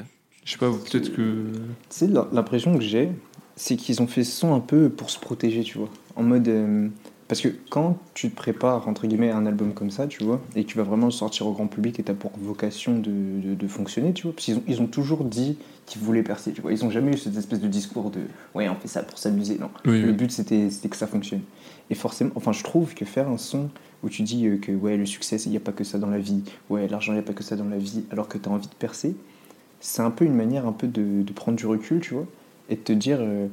Speaker 1: Je sais pas, peut-être que.
Speaker 3: Tu sais, l'impression que j'ai, c'est qu'ils ont fait ce son un peu pour se protéger, tu vois. En mode. euh, parce que quand tu te prépares, entre guillemets, à un album comme ça, tu vois, et que tu vas vraiment le sortir au grand public et t'as pour vocation de, de, de fonctionner, tu vois, parce qu'ils ont, ils ont toujours dit qu'ils voulaient percer, tu vois. Ils ont jamais eu cette espèce de discours de ouais, on fait ça pour s'amuser, non.
Speaker 1: Oui,
Speaker 3: Le
Speaker 1: oui.
Speaker 3: but, c'était c'était que ça fonctionne. Et forcément, enfin, je trouve que faire un son où tu dis euh, que ouais, le succès, il n'y a pas que ça dans la vie, ouais, l'argent, il n'y a pas que ça dans la vie, alors que tu as envie de percer, c'est un peu une manière un peu de, de prendre du recul, tu vois, et de te dire, euh,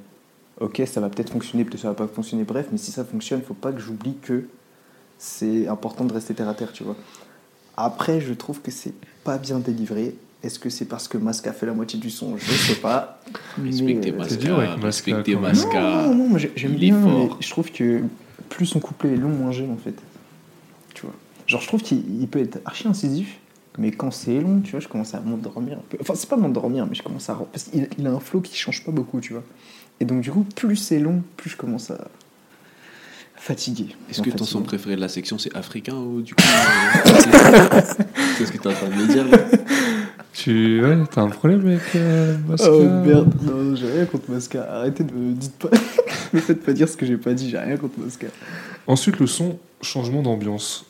Speaker 3: ok, ça va peut-être fonctionner, peut-être ça va pas fonctionner, bref, mais si ça fonctionne, faut pas que j'oublie que c'est important de rester terre à terre, tu vois. Après, je trouve que c'est pas bien délivré. Est-ce que c'est parce que Masca fait la moitié du son? Je sais pas.
Speaker 2: Respectez
Speaker 3: euh,
Speaker 1: C'est dur avec
Speaker 2: Masca.
Speaker 1: Masca,
Speaker 2: Respectez. Masca.
Speaker 3: non, non, moi j'ai- j'aime bien, mais je trouve que plus son couplet est long, moins j'aime en fait. Tu vois. Genre, je trouve qu'il il peut être archi incisif, mais quand c'est long, tu vois, je commence à m'endormir un peu. Enfin, c'est pas m'endormir, mais je commence à. Parce qu'il il a un flow qui change pas beaucoup, tu vois. Et donc, du coup, plus c'est long, plus je commence à fatiguer.
Speaker 2: Est-ce que ton son préféré de la section c'est africain ou du coup euh, C'est ce que t'es en train de me dire là
Speaker 1: Tu. Ouais, t'as un problème avec euh, Masca
Speaker 3: Oh merde, non, j'ai rien contre Masca. Arrêtez de me dites pas. me faites pas dire ce que j'ai pas dit, j'ai rien contre Masca.
Speaker 1: Ensuite, le son, changement d'ambiance.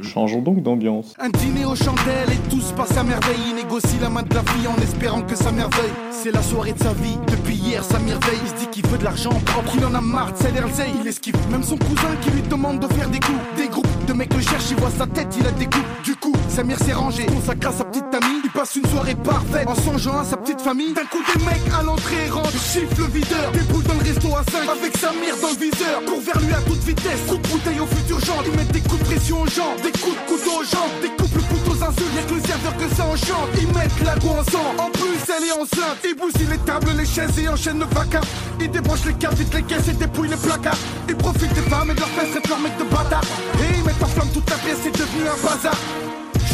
Speaker 3: Changeons donc d'ambiance.
Speaker 8: Un dîner aux chandelles et tout se passe à merveille. Il négocie la main de la fille en espérant que ça merveille. C'est la soirée de sa vie, depuis hier ça merveille. Il se dit qu'il veut de l'argent propre, il en a marre de salaire Il esquive même son cousin qui lui demande de faire des coups. Des groupes de mecs le cherchent, il voit sa tête, il a des coups. Du coup, Samir s'est rangé, consacre à sa petite amie. Il passe une soirée parfaite en songeant à sa petite famille. D'un coup, des mecs à l'entrée rentrent, chiffre le videur. Déboule dans le resto à 5 avec Samir dans le viseur. Court vers lui à toute vitesse, coup de bouteille au futur genre. Ils mettent des coups de pression aux jambes, des coups de couteau aux jambes, des coups de couteau aux insultes. Y'a que le serveur que ça enchante. Ils mettent la go ensemble. En plus, elle est enceinte. Ils bousillent les tables, les chaises et enchaînent le vaca. Ils débranchent les câbles, vite les caisses et dépouillent les placards. Ils profitent des femmes et de leurs fesses, traitent leurs mecs de bâtards. Et ils mettent en flamme toute la pièce, c'est devenu un bazar.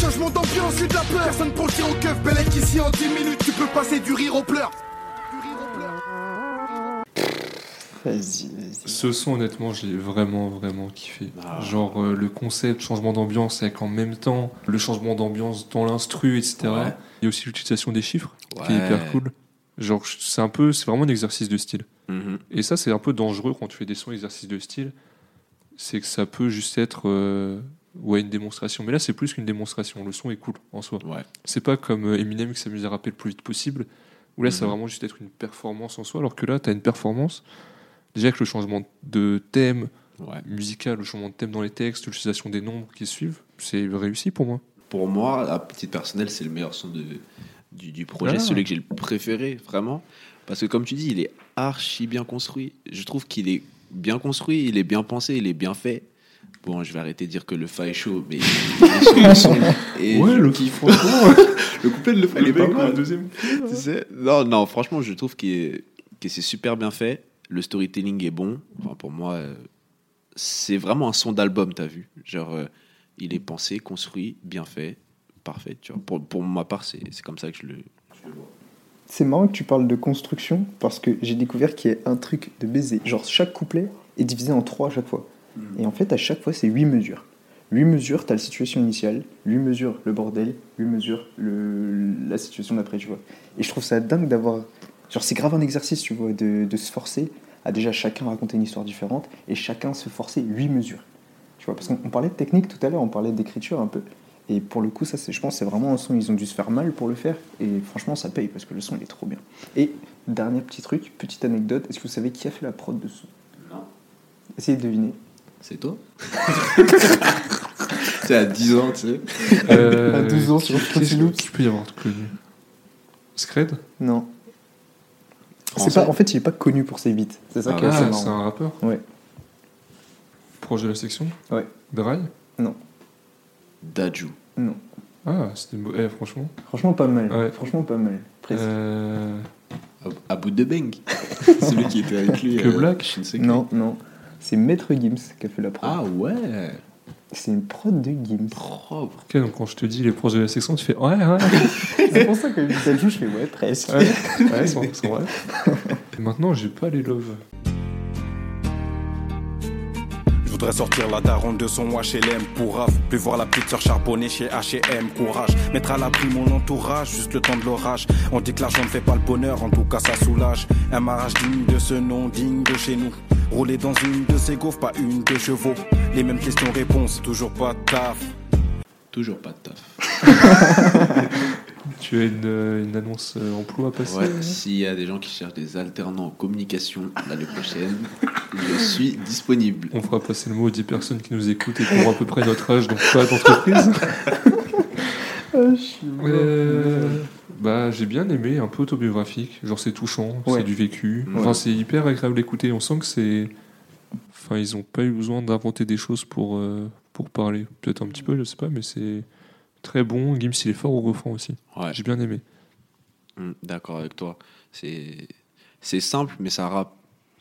Speaker 8: Changement d'ambiance et de la peur. Personne pour le dire au keuf, Bellec ici en 10 minutes, tu peux passer du rire aux pleurs.
Speaker 3: Vas-y, vas-y.
Speaker 1: Ce son, honnêtement, j'ai vraiment, vraiment kiffé.
Speaker 2: Ah.
Speaker 1: Genre, euh, le concept, changement d'ambiance, avec en même temps le changement d'ambiance dans l'instru, etc. Il y a aussi l'utilisation des chiffres, qui est hyper cool. Genre, c'est un peu, c'est vraiment un exercice de style.
Speaker 2: Mhm.
Speaker 1: Et ça, c'est un peu dangereux quand tu fais des sons exercices de style. C'est que ça peut juste être euh, ouais, une démonstration. Mais là, c'est plus qu'une démonstration. Le son est cool en soi.
Speaker 2: Ouais.
Speaker 1: C'est pas comme euh, Eminem qui s'amuse à rapper le plus vite possible. Où là, ça va
Speaker 2: Mhm.
Speaker 1: vraiment juste être une performance en soi. Alors que là, tu as une performance. Déjà avec le changement de thème,
Speaker 2: Ouais.
Speaker 1: musical, le changement de thème dans les textes, l'utilisation des nombres qui suivent, c'est réussi pour moi.
Speaker 2: Pour moi, à petite personnelle, c'est le meilleur son de, du, du projet,
Speaker 1: Ah.
Speaker 2: celui que j'ai le préféré, vraiment. Parce que comme tu dis, il est archi bien construit. Je trouve qu'il est bien construit, il est bien pensé, il est bien fait. Bon, je vais arrêter de dire que le fa est chaud, mais. Et
Speaker 1: Ouais, le
Speaker 2: kiffe, franchement. le couplet de le fa, il est pas mal.
Speaker 1: deuxième.
Speaker 2: Tu sais non, non, franchement, je trouve qu'il est- que c'est super bien fait. Le storytelling est bon. Enfin, pour moi, euh, c'est vraiment un son d'album, t'as vu Genre, euh, il est pensé, construit, bien fait, parfait. Tu vois. Pour, pour ma part, c'est comme ça que je le, je le vois.
Speaker 3: C'est marrant que tu parles de construction parce que j'ai découvert qu'il y a un truc de baiser. Genre, chaque couplet est divisé en trois à chaque fois. Et en fait, à chaque fois, c'est 8 mesures. 8 mesures, t'as la situation initiale, 8 mesures, le bordel, 8 mesures, le, la situation d'après, tu vois. Et je trouve ça dingue d'avoir. Genre, c'est grave un exercice, tu vois, de, de se forcer à déjà chacun raconter une histoire différente et chacun se forcer 8 mesures. Tu vois, parce qu'on on parlait de technique tout à l'heure, on parlait d'écriture un peu. Et pour le coup, ça, c'est- je pense, c'est vraiment un son, ils ont dû se faire mal pour le faire. Et franchement, ça paye parce que le son, il est trop bien. Et dernier petit truc, petite anecdote, est-ce que vous savez qui a fait la prod de ce son?
Speaker 2: Non.
Speaker 3: Essayez de deviner.
Speaker 2: C'est toi C'est à 10 ans, tu sais.
Speaker 1: Euh,
Speaker 3: À 12 ans sur
Speaker 1: qui-
Speaker 3: Fruity
Speaker 1: qui-
Speaker 3: Loops.
Speaker 1: Qui peut y avoir de connu Scred?
Speaker 3: Non. C'est pas, en fait, il est pas connu pour ses beats. C'est ça
Speaker 2: Ah
Speaker 3: qui est
Speaker 1: Ah, c'est un rappeur
Speaker 3: Ouais.
Speaker 1: Proche de la section?
Speaker 3: Ouais.
Speaker 1: Dry
Speaker 2: Daju.
Speaker 3: Non.
Speaker 1: Ah, c'était beau. Eh, franchement.
Speaker 3: Franchement, pas mal.
Speaker 1: Ouais.
Speaker 3: Franchement, pas mal. Presque.
Speaker 1: Euh,
Speaker 2: À bout de Bang. Celui qui était avec lui.
Speaker 1: Que
Speaker 2: euh,
Speaker 1: Black
Speaker 2: Shinsekai.
Speaker 3: Non, non. C'est Maître Gims qui a fait la prod.
Speaker 2: Ah ouais.
Speaker 3: C'est une prod de Gims.
Speaker 2: Propre.
Speaker 1: ok, donc quand je te dis les proches de la section, tu fais ouais, ouais,
Speaker 3: c'est pour ça que je dit je fais ouais, presque.
Speaker 1: ouais, ouais, c'est c'est vrai. Et maintenant, j'ai pas les loves.
Speaker 9: Je voudrais sortir la daronne de son HLM pour raf. Plus voir la petite sœur charbonner chez HM. Courage, mettre à l'abri mon entourage, juste le temps de l'orage. On dit que l'argent ne fait pas le bonheur, en tout cas ça soulage. Un mariage digne de ce nom, digne de chez nous. Rouler dans une de ces gaufres, pas une de chevaux. Les mêmes questions-réponses, toujours pas de taf.
Speaker 2: Toujours pas de taf.
Speaker 1: Tu as une, euh, une annonce euh, emploi à passer
Speaker 2: Ouais, s'il y a des gens qui cherchent des alternants en communication l'année prochaine, je suis disponible.
Speaker 1: On fera passer le mot aux 10 personnes qui nous écoutent et qui ont à peu près notre âge, donc pas d'entreprise. Euh, bah, j'ai bien aimé, un peu autobiographique. Genre, c'est touchant,
Speaker 3: Ouais.
Speaker 1: c'est du vécu.
Speaker 2: Ouais.
Speaker 1: Enfin, c'est hyper agréable d'écouter. On sent que c'est. Enfin, ils ont pas eu besoin d'inventer des choses pour, euh, pour parler. Peut-être un petit peu, je sais pas, mais c'est très bon. Gims, il est fort au refrain aussi.
Speaker 2: Ouais,
Speaker 1: J'ai bien aimé.
Speaker 2: hum, d'accord avec toi. C'est simple, mais ça rappe.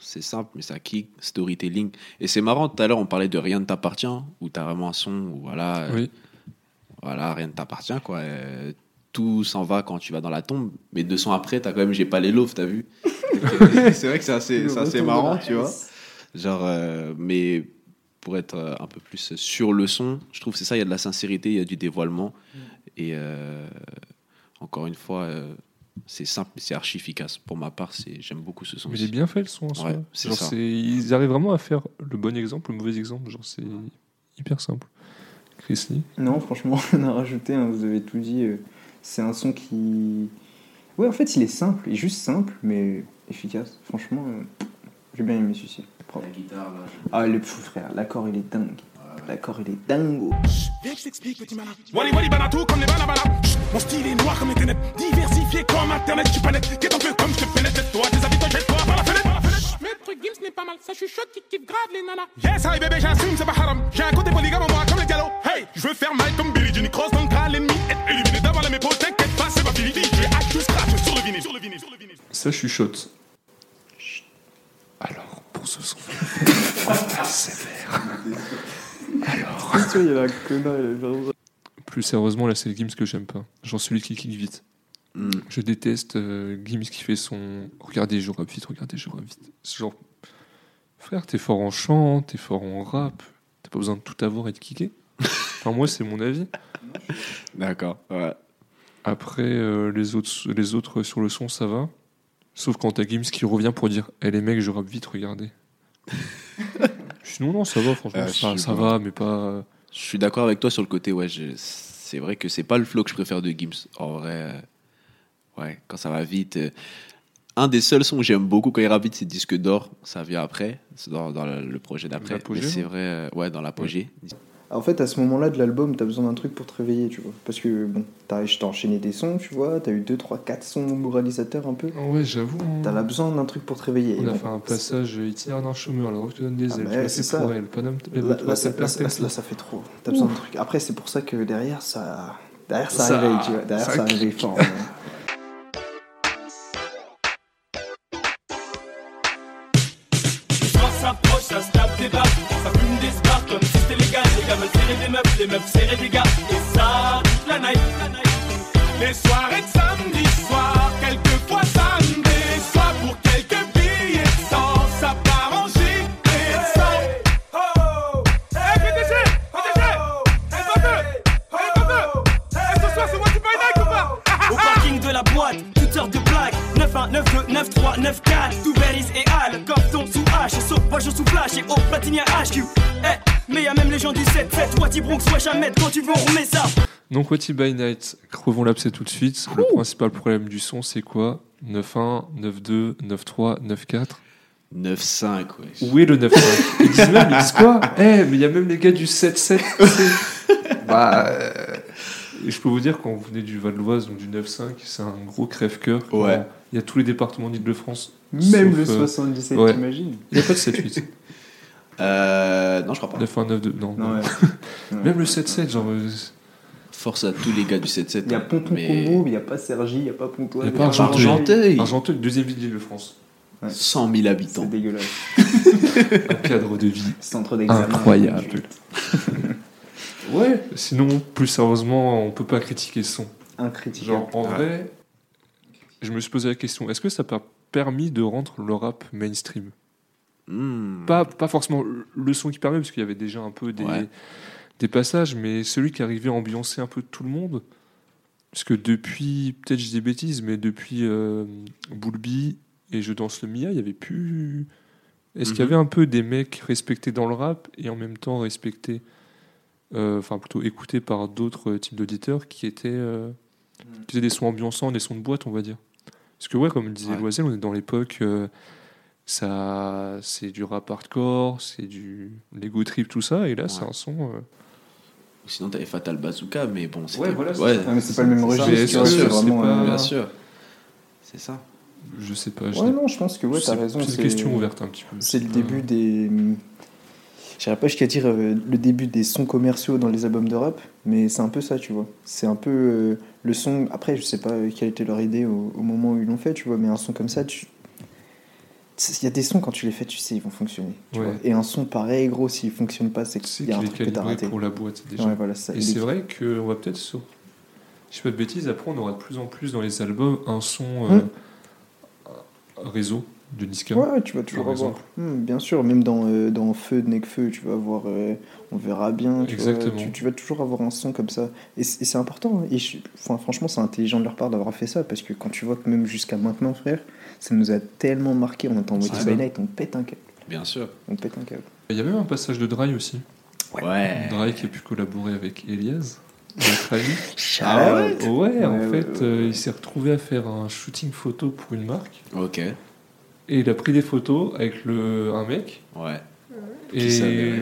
Speaker 2: C'est simple, mais ça kick, storytelling. Et c'est marrant, tout à l'heure, on parlait de Rien ne t'appartient, où t'as vraiment un son où voilà, euh,
Speaker 1: Oui.
Speaker 2: voilà rien ne t'appartient, quoi. Euh, tout s'en va quand tu vas dans la tombe, mais deux sons après, t'as quand même J'ai pas les loaves, t'as vu? C'est vrai que c'est assez, c'est assez marrant, tu vois. Genre, euh, mais pour être euh, un peu plus sur le son, je trouve que c'est ça, il y a de la sincérité, il y a du dévoilement. Et euh, encore une fois, euh, c'est simple, mais c'est archi efficace. Pour ma part, c'est, j'aime beaucoup ce son.
Speaker 1: Mais il est bien fait le son en.
Speaker 2: Ouais,
Speaker 1: Genre, Ils arrivent vraiment à faire le bon exemple, le mauvais exemple. Genre, c'est hyper simple. Chris Lee.
Speaker 3: Non, franchement, on a rajouté, hein, vous avez tout dit. euh, c'est un son qui. Ouais, en fait, il est simple, il est juste simple, mais efficace. Franchement, euh, j'ai bien aimé celui-ci. Propre. Ah, le pff, frère, l'accord il est dingue. L'accord il est dingo.
Speaker 4: Viens que je t'explique, petit malin. Wally Wally Banatou comme les balabala. Mon style est noir comme les ténèbres. Diversifié comme Internet, je suis pas net. Qu'est-ce un peu comme je te pénètre, toi, tes habitants, jette-toi par la fenêtre. par la fenêtre. Maître Gims n'est pas mal, ça chuchote qui kiffe grave les nanas. Yes, hi bébé, j'assume, c'est pas haram. J'ai un côté polygame en moi comme les galops. Hey, je veux faire mal comme Billy Jenny Cross dans le gras, l'ennemi est éliminé d'avant les mépots. T'inquiète pas, c'est pas fini. J'ai hâte de scratch sur le vinyle, sur le vinyle, sur le vinyle.
Speaker 1: Ça chuchote. Pour ce son sévère. Alors.
Speaker 3: il y a un connard, il a genre-
Speaker 1: Plus sérieusement, là, c'est le Gims que j'aime pas. Genre celui qui kick vite.
Speaker 2: Hum.
Speaker 1: Je déteste euh, Gims qui fait son. Regardez, je rappe vite, regardez, je rappe vite. C'est genre. Frère, t'es fort en chant, t'es fort en rap. T'as pas besoin de tout avoir et de kicker. Enfin, moi, c'est mon avis.
Speaker 2: D'accord, ouais.
Speaker 1: Après, euh, les, autres, les autres sur le son, ça va. Sauf quand t'as Gims qui revient pour dire Eh les mecs, je rappe vite, regardez. Sinon, non, ça va, franchement.
Speaker 2: Euh, je
Speaker 1: ça va, mais pas.
Speaker 2: Je suis d'accord avec toi sur le côté, ouais, je- c'est vrai que c'est pas le flow que je préfère de Gims. En vrai, euh, ouais, quand ça va vite. euh, Un des seuls sons que j'aime beaucoup quand il rappe vite, c'est Disque d'or. Ça vient après, c'est dans, dans le, le projet d'après.
Speaker 1: L'apogée,
Speaker 2: c'est
Speaker 1: non?
Speaker 2: vrai, euh, ouais, dans l'apogée.
Speaker 3: En fait, à ce moment-là de l'album, t'as besoin d'un truc pour te réveiller, tu vois. Parce que, bon, t'as enchaîné des sons, tu vois, t'as eu 2, 3, 4 sons moralisateurs un peu.
Speaker 1: Ah ouais, j'avoue. hein.
Speaker 3: T'as là besoin d'un truc pour te réveiller.
Speaker 1: On a
Speaker 3: bon,
Speaker 1: fait un passage euh, itinéraire d'un chômeur, alors que je te donne des
Speaker 3: Ah
Speaker 1: ailes.
Speaker 3: bah
Speaker 1: tu vois,
Speaker 3: c'est ça.
Speaker 1: pour elle. Paname,
Speaker 3: Là, là, là, ça- là, ça fait trop. T'as besoin d'un truc. Après, c'est pour ça que derrière, ça. Derrière, ça,
Speaker 1: Ça-
Speaker 3: réveille, tu vois. Derrière,
Speaker 1: ça
Speaker 3: ça, réveille fort.
Speaker 4: s'approche, ça se tape des baffes. Ça fume des spars comme si c'était légal. Les gars veulent serrer des meufs, les meufs serrer des gars. Et ça, toute la night. Les soirées de samedi soir, quelquefois samedi soir pour quelques billets de sang, ça part en sang. Hey, PDG, PDG, va elle va Elle ce soir, c'est moi qui paye ou pas
Speaker 5: Au parking de la boîte, toute heure de blague, 9 1, 9 2, 9 3, 9 4. Flash et au HQ mais y'a même les gens du 7-7 Wati Bronx, wesh quand tu veux on remet ça
Speaker 1: Donc, What If by Night, crevons l'abcès tout de suite. Le principal problème du son, c'est quoi? 9-1, 9-2, 9-3, 9-4.
Speaker 2: 9-5, ouais.
Speaker 1: Où est le 9-5 Ils disent même, ils disent quoi? Eh, mais il y a même les gars du 7-7. c'est- bah. euh, et je peux vous dire, quand vous venez du Val-d'Oise, donc du 9-5, c'est un gros crève-cœur.
Speaker 2: Ouais.
Speaker 1: Il y a tous les départements d'Île-de-France.
Speaker 3: Même le
Speaker 1: sauf, euh,
Speaker 3: 77,
Speaker 1: ouais.
Speaker 3: t'imagines
Speaker 1: Il n'y a pas de 7-8.
Speaker 2: Euh, non, je crois pas.
Speaker 1: 9-1, 9-2. Non.
Speaker 3: Non, ouais.
Speaker 1: Même le 7-7, genre. euh,
Speaker 2: Force à tous les gars du 7-7.
Speaker 3: Il y a
Speaker 2: hein.
Speaker 3: Ponton
Speaker 2: Mais
Speaker 3: Combo, mais il n'y a pas Sergi, il n'y a pas Pontoise.
Speaker 1: Il y a pas
Speaker 3: Argenteuil.
Speaker 2: Argenteuil.
Speaker 1: Argenteuil, deuxième ville d'Île-de-France.
Speaker 2: 100 000
Speaker 3: C'est
Speaker 2: habitants.
Speaker 3: dégueulasse.
Speaker 1: Un cadre de vie.
Speaker 3: Centre d'examen.
Speaker 2: Incroyable.
Speaker 1: Ouais. Sinon, plus sérieusement, on peut pas critiquer son.
Speaker 3: Incritiquable.
Speaker 1: Genre, en vrai, je me suis posé la question est-ce que ça t'a permis de rendre le rap mainstream?
Speaker 2: Hmm.
Speaker 1: pas, pas forcément le son qui permet, parce qu'il y avait déjà un peu des,
Speaker 2: Ouais.
Speaker 1: des passages, mais celui qui arrivait à ambiancer un peu tout le monde. Parce que depuis, peut-être je dis des bêtises, mais depuis euh, Boulby et Je danse le Mia, il y avait plus. Est-ce qu'il y
Speaker 2: Mhm.
Speaker 1: avait un peu des mecs respectés dans le rap et en même temps respectés, euh, enfin plutôt écoutés par d'autres euh, types d'auditeurs qui étaient, euh, qui faisaient des sons ambiançants, des sons de boîte, on va dire? Parce que ouais, comme le disait
Speaker 2: Ouais.
Speaker 1: Loisel, on est dans l'époque, ça, c'est du rap hardcore, c'est du Lego Trip, tout ça, et là c'est
Speaker 2: Ouais.
Speaker 1: un son. euh,
Speaker 2: Sinon, t'avais Fatal Bazooka, mais bon.
Speaker 1: Ouais, voilà, c'est
Speaker 2: ouais,
Speaker 1: ça.
Speaker 3: Ah, mais c'est pas le même
Speaker 1: C'est
Speaker 3: registre. C'est
Speaker 1: c'est pas-
Speaker 3: euh,
Speaker 2: bien sûr. C'est ça.
Speaker 1: je sais pas. je
Speaker 3: Ouais, non, je pense que ouais,
Speaker 1: c'est-
Speaker 3: t'as raison.
Speaker 1: C'est une
Speaker 3: c'est-
Speaker 1: question ouverte un petit peu.
Speaker 3: C'est le
Speaker 1: pas-
Speaker 3: début des. J'irais pas jusqu'à dire euh, le début des sons commerciaux dans les albums de rap, mais c'est un peu ça, tu vois. C'est un peu euh, le son. Après, je sais pas euh, quelle était leur idée au, au moment où ils l'ont fait, tu vois, mais un son comme ça, tu. Il y a des sons, quand tu les fais, tu sais, ils vont fonctionner. tu
Speaker 1: Ouais.
Speaker 3: vois. Et un son pareil, gros, s'il fonctionne pas, c'est qu'il y a un truc que t'as raté.
Speaker 1: pour la boîte déjà.
Speaker 3: Ouais, voilà, ça.
Speaker 1: Et c'est
Speaker 3: est-
Speaker 1: vrai qu'on va peut-être sur. Je sais pas de bêtises, après on aura de plus en plus dans les albums un son euh,
Speaker 3: Hmm.
Speaker 1: réseau de Niska.
Speaker 3: Ouais, tu vas toujours avoir. Hmm, bien sûr, même dans, euh, dans Feu de Necfeu, tu vas avoir. euh, on verra bien. Tu, vois,
Speaker 1: Exactement.
Speaker 3: tu, tu vas toujours avoir un son comme ça. Et c'est important. hein. Et je- enfin, franchement, c'est intelligent de leur part d'avoir fait ça. Parce que quand tu vois que même jusqu'à maintenant, frère, ça nous a tellement marqué. On entend
Speaker 1: C'est
Speaker 3: by. Night, on pète un câble.
Speaker 2: Bien sûr.
Speaker 3: On pète un câble.
Speaker 1: Il y a même un passage de Dry aussi.
Speaker 2: Ouais.
Speaker 1: Dry qui a pu collaborer avec Elias.
Speaker 2: Ah ouais
Speaker 1: Ouais, en
Speaker 3: Ouais,
Speaker 1: fait,
Speaker 3: ouais, ouais.
Speaker 1: euh, il s'est retrouvé à faire un shooting photo pour une marque.
Speaker 2: Ok.
Speaker 1: Et il a pris des photos avec le, un mec.
Speaker 2: Ouais.
Speaker 1: Et,
Speaker 2: euh,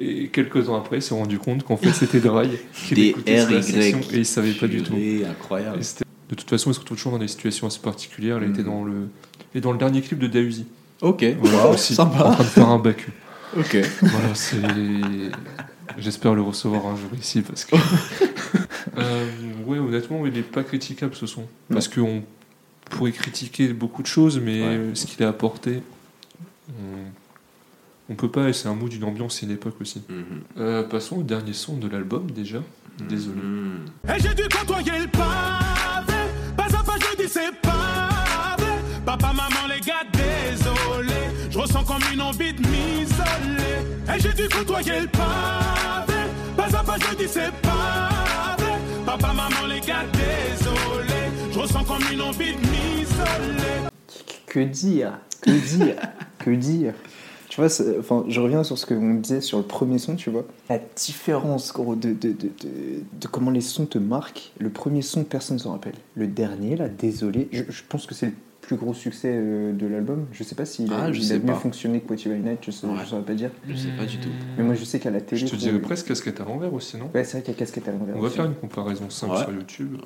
Speaker 1: et quelques temps après, il s'est rendu compte qu'en fait, c'était Dry.
Speaker 2: Des
Speaker 1: écoutait sur la
Speaker 2: RY.
Speaker 1: session Et il savait pas du tout.
Speaker 2: Incroyable.
Speaker 1: Et de toute façon, il se retrouve toujours dans des situations assez particulières. Il
Speaker 2: Mhm.
Speaker 1: était dans le, et dans le dernier clip de Dausi.
Speaker 2: Ok.
Speaker 1: Voilà,
Speaker 2: Wow,
Speaker 1: aussi, en
Speaker 2: sympa.
Speaker 1: train de faire un Baku.
Speaker 2: Ok.
Speaker 1: Voilà, c'est. J'espère le recevoir un jour ici parce que. Euh, ouais, honnêtement, il n'est pas critiquable ce son. Parce qu'on pourrait critiquer beaucoup de choses, mais
Speaker 2: Ouais.
Speaker 1: ce qu'il a apporté, on, on peut pas, et c'est un mot d'une ambiance et une époque aussi.
Speaker 2: Mhm.
Speaker 1: Euh, passons au dernier son de l'album déjà. Désolé.
Speaker 2: Mhm.
Speaker 4: Et j'ai dû côtoyer le. Pas c'est pas vrai. Papa, maman, les gars, désolé. Je ressens comme une envie de m'isoler. Et j'ai dû côtoyer le pavé. Pas à pas, je dis c'est pas. Papa, maman, les gars, désolé. Je ressens comme une envie de m'isoler.
Speaker 3: Que dire? Que dire? Que dire? Tu vois, enfin, je reviens sur ce qu'on disait sur le premier son, tu vois. La différence, gros, de, de, de, de, de comment les sons te marquent. Le premier son, personne ne s'en rappelle. Le dernier, là, désolé, je, je pense que c'est le plus gros succès euh, de l'album. Je sais pas s'il a,
Speaker 2: Ah, je
Speaker 3: il a
Speaker 2: sais
Speaker 3: mieux fonctionné que What You By Night, je, sais,
Speaker 2: Ouais.
Speaker 3: je saurais pas dire.
Speaker 2: Je sais pas du tout.
Speaker 3: Mais moi je sais qu'à la télé.
Speaker 1: Je te dirais presque casquette à l'envers aussi, non?
Speaker 3: Ouais, c'est vrai qu'il y a casquette à l'envers.
Speaker 1: On va faire une comparaison simple
Speaker 2: Ouais.
Speaker 1: sur YouTube.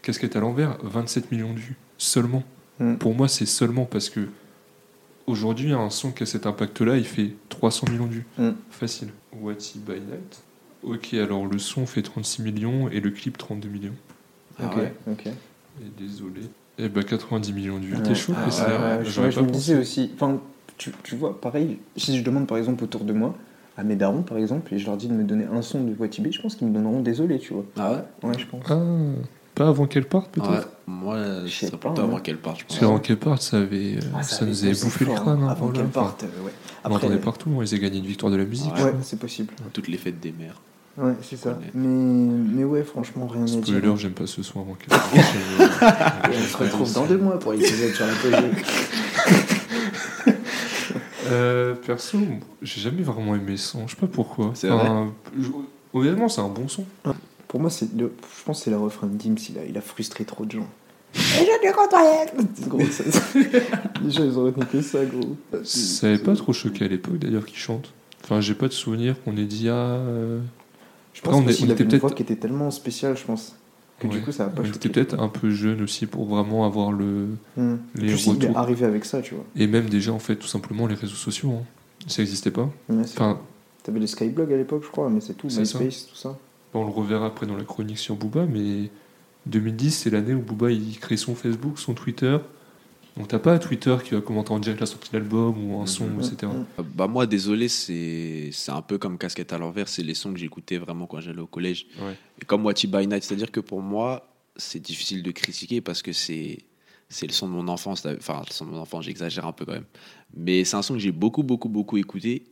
Speaker 1: Casquette à l'envers, 27 millions de vues. Seulement.
Speaker 3: Mm.
Speaker 1: Pour moi, c'est seulement parce que aujourd'hui, un son qui a cet impact-là, il fait 300 millions de vues.
Speaker 3: Mm.
Speaker 1: Facile. What He By Night. Ok, alors le son fait 36 millions et le clip 32 millions.
Speaker 2: Ah
Speaker 3: Ok,
Speaker 2: ouais.
Speaker 3: ok.
Speaker 1: Et désolé. Eh ben 90 millions de vues.
Speaker 3: Ouais.
Speaker 1: T'es chaud
Speaker 3: Ah, ouais, je, je me disais aussi. Enfin, tu, tu vois, pareil, si je demande par exemple autour de moi, à mes darons par exemple, et je leur dis de me donner un son de Watibé, je pense qu'ils me donneront désolé, tu vois.
Speaker 2: Ah ouais?
Speaker 3: Ouais, je pense.
Speaker 1: Pas avant qu'elle parte peut-être
Speaker 2: Ouais, moi,
Speaker 3: Je sais
Speaker 2: serais
Speaker 3: pas, hein.
Speaker 2: avant qu'elle parte, je pense.
Speaker 1: Parce qu'avant qu'elle parte, ça, avait, euh,
Speaker 3: Ah,
Speaker 1: ça, nous
Speaker 3: avait
Speaker 1: bouffé le crâne. hein,
Speaker 3: Avant
Speaker 1: voilà.
Speaker 3: qu'elle parte, euh, ouais.
Speaker 1: on l'entendait partout, ils avaient gagné une victoire de la musique.
Speaker 2: Ouais.
Speaker 3: c'est possible.
Speaker 2: Toutes les fêtes des mères.
Speaker 3: Ouais, c'est ça.
Speaker 2: Ouais.
Speaker 3: Mais, mais ouais, franchement, rien à dire.
Speaker 1: Spoiler, j'aime pas ce son avant qu'elle parte. Je-
Speaker 3: On se retrouve dans deux mois pour l'épisode sur la PG.
Speaker 1: Euh, perso, j'ai jamais vraiment aimé ce son. Je sais pas pourquoi.
Speaker 2: C'est
Speaker 1: Enfin, je- Honnêtement, c'est un bon son.
Speaker 3: Pour moi, c'est le, je pense que c'est le refrain de Dims, il a, il a frustré trop de gens. Et je te contre Gros, ça, Les gens, ils ont retenu que ça, gros.
Speaker 1: Ça avait pas trop choqué à l'époque d'ailleurs qu'il chante. Enfin, j'ai pas de souvenir qu'on ait dit ah. euh,
Speaker 3: Je
Speaker 1: Après,
Speaker 3: pense
Speaker 1: on
Speaker 3: qu'il
Speaker 1: on
Speaker 3: avait
Speaker 1: était
Speaker 3: une
Speaker 1: peut-être-
Speaker 3: voix qui était tellement spéciale, je pense. Que du
Speaker 1: ouais.
Speaker 3: coup, ça pas
Speaker 1: On était peut-être un peu jeune aussi pour vraiment avoir le.
Speaker 3: Hmm.
Speaker 1: les
Speaker 3: Plus, il est
Speaker 1: retours.
Speaker 3: arrivé avec ça, tu vois.
Speaker 1: Et même déjà, en fait, tout simplement, les réseaux sociaux. hein. Ça n'existait pas.
Speaker 3: Ouais,
Speaker 1: Enfin.
Speaker 3: T'avais les Skyblogs à l'époque, je crois, mais c'est tout. MySpace, tout ça.
Speaker 1: On le reverra après dans la chronique sur Booba, mais 2010, c'est l'année où Booba il crée son Facebook, son Twitter. Donc t'as pas Twitter qui va commenter en direct la sortie de l'album ou un son,
Speaker 3: Mhm.
Speaker 1: etc.
Speaker 2: Bah moi, désolé, c'est c'est un peu comme Casquette à l'envers, c'est les sons que j'écoutais vraiment quand j'allais au collège.
Speaker 1: Ouais.
Speaker 2: Et comme You By Night, c'est-à-dire que pour moi, c'est difficile de critiquer parce que c'est c'est le son de mon enfance. Enfin, le son de mon enfance, j'exagère un peu quand même. Mais c'est un son que j'ai beaucoup, beaucoup, beaucoup écouté.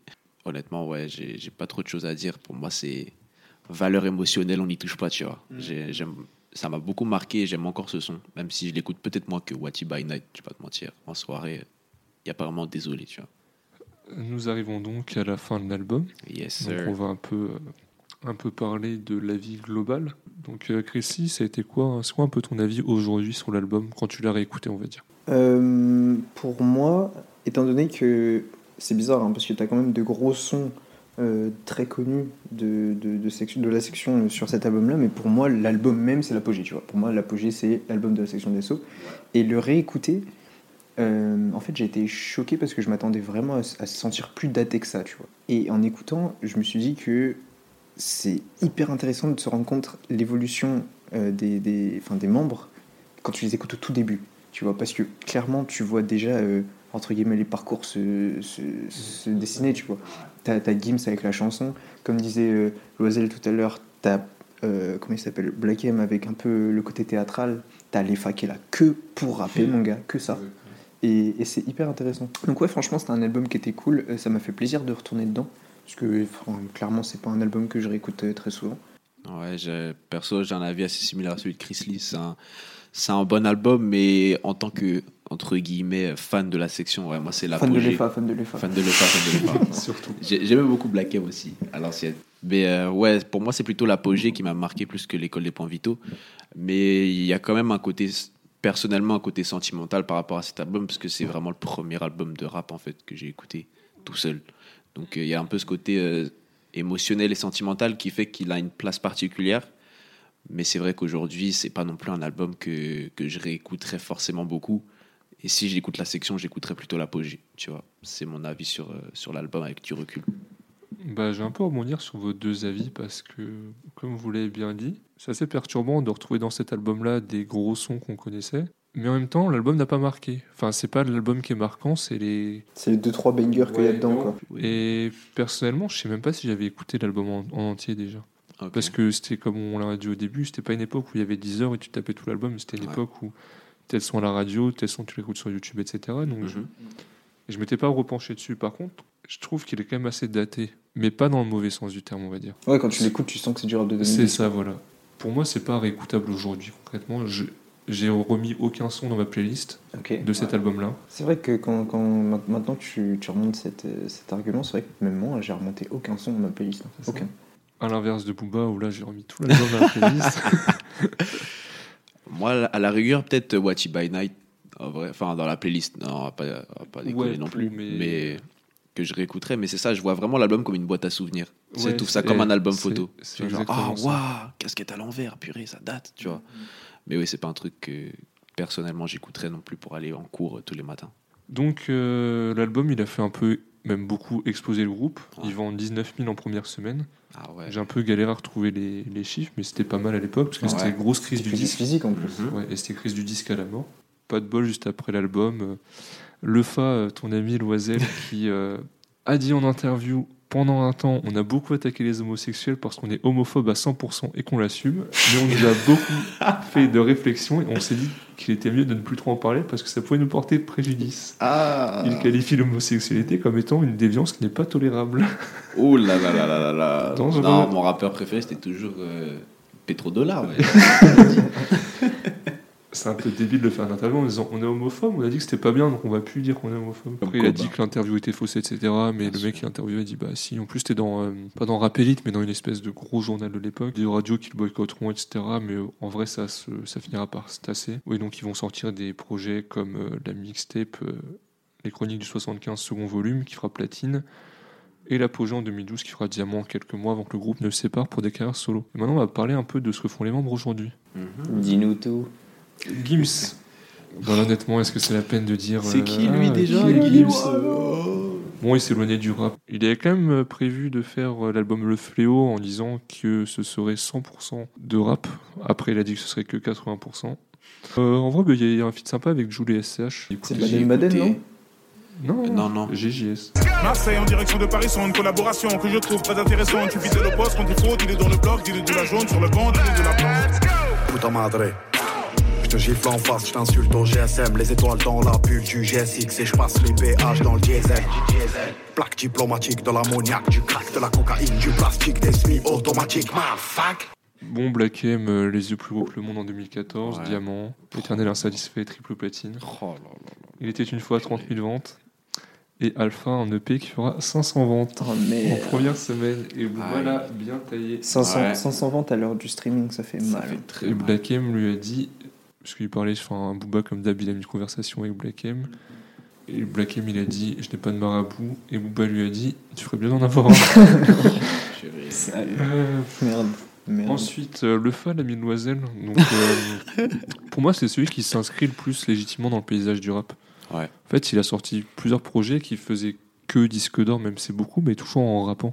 Speaker 2: Honnêtement, ouais, j'ai j'ai pas trop de choses à dire. Pour moi, c'est valeur émotionnelle, on n'y touche pas, tu vois. J'ai- j'aime- ça m'a beaucoup marqué, et j'aime encore ce son, même si je l'écoute peut-être moins que What You By Night, je vais pas te mentir. En soirée, il y a pas vraiment désolé, tu vois.
Speaker 1: Nous arrivons donc à la fin de l'album.
Speaker 2: Yes,
Speaker 1: Donc on va un peu, euh, un peu parler de la vie globale. Donc euh, Chrissy, ça a été quoi C'est quoi un peu ton avis aujourd'hui sur l'album quand tu l'as réécouté, on va dire?
Speaker 3: Euh, pour moi, étant donné que c'est bizarre, hein, parce que tu as quand même de gros sons euh, très connus de, de, de section, de la section euh, sur cet album-là, mais pour moi, l'album même, c'est l'apogée. Tu vois. Pour moi, l'apogée, c'est l'album de la section d'assaut. Et le réécouter, euh, en fait, j'ai été choqué parce que je m'attendais vraiment à, se sentir plus daté que ça. Tu vois. Et en écoutant, je me suis dit que c'est hyper intéressant de se rendre compte l'évolution euh, des, des, des membres quand tu les écoutes au tout début tu vois, parce que clairement, tu vois déjà, entre guillemets, les parcours se, se, se dessiner, tu vois. T'as as Gims avec la chanson, comme disait euh, Loisel tout à l'heure, t'as, euh, comment il s'appelle, Black M avec un peu le côté théâtral, t'as qui est là que pour rapper, mon gars, que ça. Et, c'est hyper intéressant. Donc ouais, franchement, c'était un album qui était cool, euh, ça m'a fait plaisir de retourner dedans, parce que enfin, clairement, c'est pas un album que je réécoute euh, très souvent.
Speaker 2: Ouais, perso, j'ai un avis assez similaire à celui de Chris Lee. C'est un, c'est un bon album, mais en tant que, entre guillemets, fan de la section, ouais, moi, c'est
Speaker 3: Fan de. Lefa, fan de Lefa.
Speaker 2: Fan de l'EFA, fan de l'EFA.
Speaker 1: Surtout.
Speaker 2: J'ai- J'aimais beaucoup Black M aussi, à l'ancienne. Mais euh, ouais, pour moi, c'est plutôt l'apogée qui m'a marqué plus que l'école des points vitaux. Mais il y a quand même un côté, personnellement, un côté sentimental par rapport à cet album, parce que c'est vraiment le premier album de rap, en fait, que j'ai écouté tout seul. Donc euh, il y a un peu ce côté euh, émotionnel et sentimental qui fait qu'il a une place particulière. Mais c'est vrai qu'aujourd'hui, c'est pas non plus un album que, que je réécouterais forcément beaucoup. Et si j'écoute la section, j'écouterais plutôt l'apogée. Tu vois, c'est mon avis sur, euh, sur l'album avec du recul.
Speaker 1: Bah, je vais un peu rebondir sur vos deux avis parce que, comme vous l'avez bien dit, c'est assez perturbant de retrouver dans cet album-là des gros sons qu'on connaissait. Mais en même temps, l'album n'a pas marqué. Enfin, c'est pas l'album qui est marquant, c'est les.
Speaker 3: C'est les 2-3 bangers qu'il y a dedans, quoi.
Speaker 1: Et personnellement, je sais même pas si j'avais écouté l'album en, en entier déjà. Parce que c'était comme on l'a dit au début, c'était pas une époque où il y avait 10 heures et tu tapais tout l'album, c'était une
Speaker 2: Ouais.
Speaker 1: époque où tel son à la radio, tel son tu l'écoutes sur YouTube, etc. Donc je,
Speaker 2: Mhm.
Speaker 1: je m'étais pas repenché dessus. Par contre, je trouve qu'il est quand même assez daté, mais pas dans le mauvais sens du terme, on va dire.
Speaker 3: Ouais, quand tu l'écoutes, tu sens que c'est du rap de 2010.
Speaker 1: C'est ça, voilà. Pour moi, c'est pas réécoutable aujourd'hui, concrètement. Je- J'ai remis aucun son dans ma playlist de cet album-là.
Speaker 3: C'est vrai que quand, quand ma- maintenant tu, tu remontes cet, cet argument, c'est vrai que même moi, j'ai remonté aucun son dans ma playlist. Aucun.
Speaker 1: À l'inverse de Booba, où là, j'ai remis tout l'album dans la playlist.
Speaker 2: Moi, à la rigueur, peut-être What You By Night En vrai, enfin, dans la playlist, non, on va pas, on va pas déconner
Speaker 1: Ouais,
Speaker 2: non plus,
Speaker 1: mais-
Speaker 2: mais... que je réécouterai. Mais c'est ça, je vois vraiment l'album comme une boîte à souvenirs.
Speaker 1: Ouais,
Speaker 2: c'est tout ça comme un album photo.
Speaker 1: c'est
Speaker 2: genre, ah,
Speaker 1: ça.
Speaker 2: waouh, casquette à l'envers, purée, ça date, tu vois. Mais oui, c'est pas un truc que personnellement j'écouterais non plus pour aller en cours euh, tous les matins.
Speaker 1: Donc euh, l'album, il a fait un peu, même beaucoup, exploser le groupe.
Speaker 2: Ouais.
Speaker 1: Il vend 19 000 en première semaine.
Speaker 2: Ah ouais.
Speaker 1: J'ai un peu galéré à retrouver les, les chiffres, mais c'était pas mal à l'époque, parce que
Speaker 2: Ouais.
Speaker 1: c'était grosse crise du disque.
Speaker 3: physique en plus.
Speaker 2: Mhm.
Speaker 1: Ouais, et c'était crise du disque à la mort. Pas de bol juste après l'album. euh, Lefa, euh, ton ami Loisel, qui euh, a dit en interview pendant un temps, on a beaucoup attaqué les homosexuels parce qu'on est homophobe à 100% et qu'on l'assume, mais on nous a beaucoup fait de réflexion et on s'est dit qu'il était mieux de ne plus trop en parler parce que ça pouvait nous porter préjudice.
Speaker 3: Ah
Speaker 1: Il qualifie l'homosexualité comme étant une déviance qui n'est pas tolérable.
Speaker 2: Oh là là là là là là. Non, mon rappeur préféré, c'était toujours euh, Petrodollar. Ouais.
Speaker 1: C'est un peu débile de faire une interview en disant on est homophobe, on a dit que c'était pas bien donc on va plus dire qu'on est homophobe. Après il a dit que l'interview était fausse, etc. Mais
Speaker 2: Bien
Speaker 1: le mec qui a dit bah si, en plus c'était dans, euh, pas dans Rap Elite mais dans une espèce de gros journal de l'époque, des radios qui le boycotteront, etc. Mais euh, en vrai ça, se- ça finira par se tasser. Oui donc ils vont sortir des projets comme euh, la mixtape euh, Les Chroniques du 75 second volume qui fera platine. Et l'apogée en 2012 qui fera diamant quelques mois avant que le groupe ne se sépare pour des carrières solo. Et maintenant on va parler un peu de ce que font les membres aujourd'hui.
Speaker 2: Mhm.
Speaker 3: Dis-nous tout.
Speaker 1: Gims. Voilà, honnêtement, est-ce que c'est la peine de dire.
Speaker 2: C'est
Speaker 1: euh,
Speaker 2: qui lui
Speaker 1: ah,
Speaker 2: déjà
Speaker 1: qui est
Speaker 2: Gims
Speaker 1: Gims Bon, il s'est éloigné du rap. Il avait quand même euh, prévu de faire euh, l'album Le Fléau en disant que ce serait 100% de rap. Après, il a dit que ce serait que 80%. Euh, en vrai, bah, il y a un feat sympa avec Jules et SCH.
Speaker 3: C'est Baden Baden, non
Speaker 1: Non,
Speaker 2: Non, non.
Speaker 1: GJS.
Speaker 8: Marseille en direction de Paris sont une collaboration que je trouve très intéressante. Tu fidèle au poste quand il faut, dis-le dans le bloc, dis-le de la jaune sur le banc, dis-le de la blanche.
Speaker 11: Putain madre. Je te gifle en face, je t'insulte au GSM, les étoiles dans la bulle du GSX et je passe les péages dans le diesel. Plaque diplomatique de l'ammoniac, du crack, de la cocaïne, du plastique, des semi-automatiques, fuck.
Speaker 1: Bon, Black M, euh, Les yeux plus gros que le monde en 2014,
Speaker 2: Ouais.
Speaker 1: Diamant, Éternel insatisfait, triple platine.
Speaker 2: Oh là là.
Speaker 1: Il était une fois 30 000 ventes. Et Alpha, un EP qui fera 500 ventes.
Speaker 3: Oh
Speaker 1: en
Speaker 3: mais
Speaker 1: première semaine. Et
Speaker 2: Ah
Speaker 1: voilà, bien taillé.
Speaker 3: 500,
Speaker 2: Ouais.
Speaker 3: 500 ventes à l'heure du streaming, ça fait
Speaker 2: Ça
Speaker 3: mal.
Speaker 2: fait très
Speaker 1: Et
Speaker 2: mal.
Speaker 1: Black M lui a dit, parce qu'il parlait un Booba comme d'hab, il a eu une conversation avec Black M. Et Black M, il a dit, je n'ai pas de marabout. Et Booba lui a dit, tu ferais bien d'en avoir un. Euh,
Speaker 3: Merde. Merde.
Speaker 1: ensuite, euh, le Fa, l'ami de Loisel. Donc, euh, pour moi, c'est celui qui s'inscrit le plus légitimement dans le paysage du rap.
Speaker 2: Ouais.
Speaker 1: En fait, il a sorti plusieurs projets qui faisaient que disque d'or, même c'est beaucoup, mais toujours en rappant.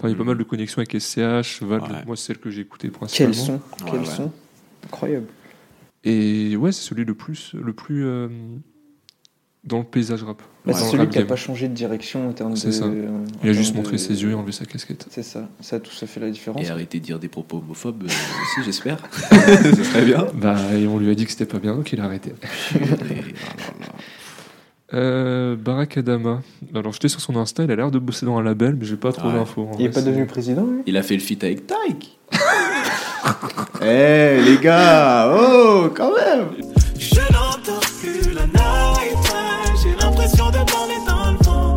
Speaker 1: Enfin, il y a pas
Speaker 2: Mhm.
Speaker 1: mal de connexions avec SCH, Val,
Speaker 2: Ouais.
Speaker 1: moi, c'est celle que j'ai écoutée principalement.
Speaker 3: Quel son
Speaker 2: Ouais,
Speaker 3: Quel
Speaker 2: ouais.
Speaker 3: son Incroyable.
Speaker 1: Et ouais, c'est celui le plus, le plus euh, dans le paysage rap.
Speaker 3: Bah, c'est celui
Speaker 1: rap
Speaker 3: qui n'a pas changé de direction en termes de.
Speaker 1: Ça.
Speaker 3: en
Speaker 1: Il a juste
Speaker 3: de-
Speaker 1: montré ses yeux et enlevé sa casquette.
Speaker 3: C'est ça. Ça, tout ça fait la différence.
Speaker 2: Et arrêter de dire des propos homophobes euh, aussi, j'espère. Ce serait bien.
Speaker 1: Bah, et on lui a dit que c'était pas bien, donc il a arrêté. Euh, Barack Adama. Alors, j'étais sur son Insta, il a l'air de bosser dans un label, mais j'ai pas trop
Speaker 2: Ouais.
Speaker 1: d'infos.
Speaker 3: Il est
Speaker 1: vrai,
Speaker 3: pas devenu président, lui?
Speaker 2: Il a fait le feat avec Tyke. Eh les gars, oh quand même.
Speaker 12: Je n'entends plus la night J'ai l'impression de parler dans le vent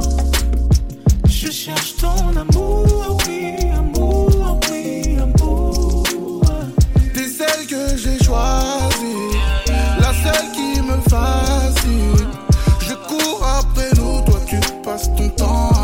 Speaker 12: Je cherche ton amour, oui, amour, oui, amour
Speaker 8: T'es celle que j'ai choisie, la seule qui me fascine. Je cours après nous, toi tu passes ton temps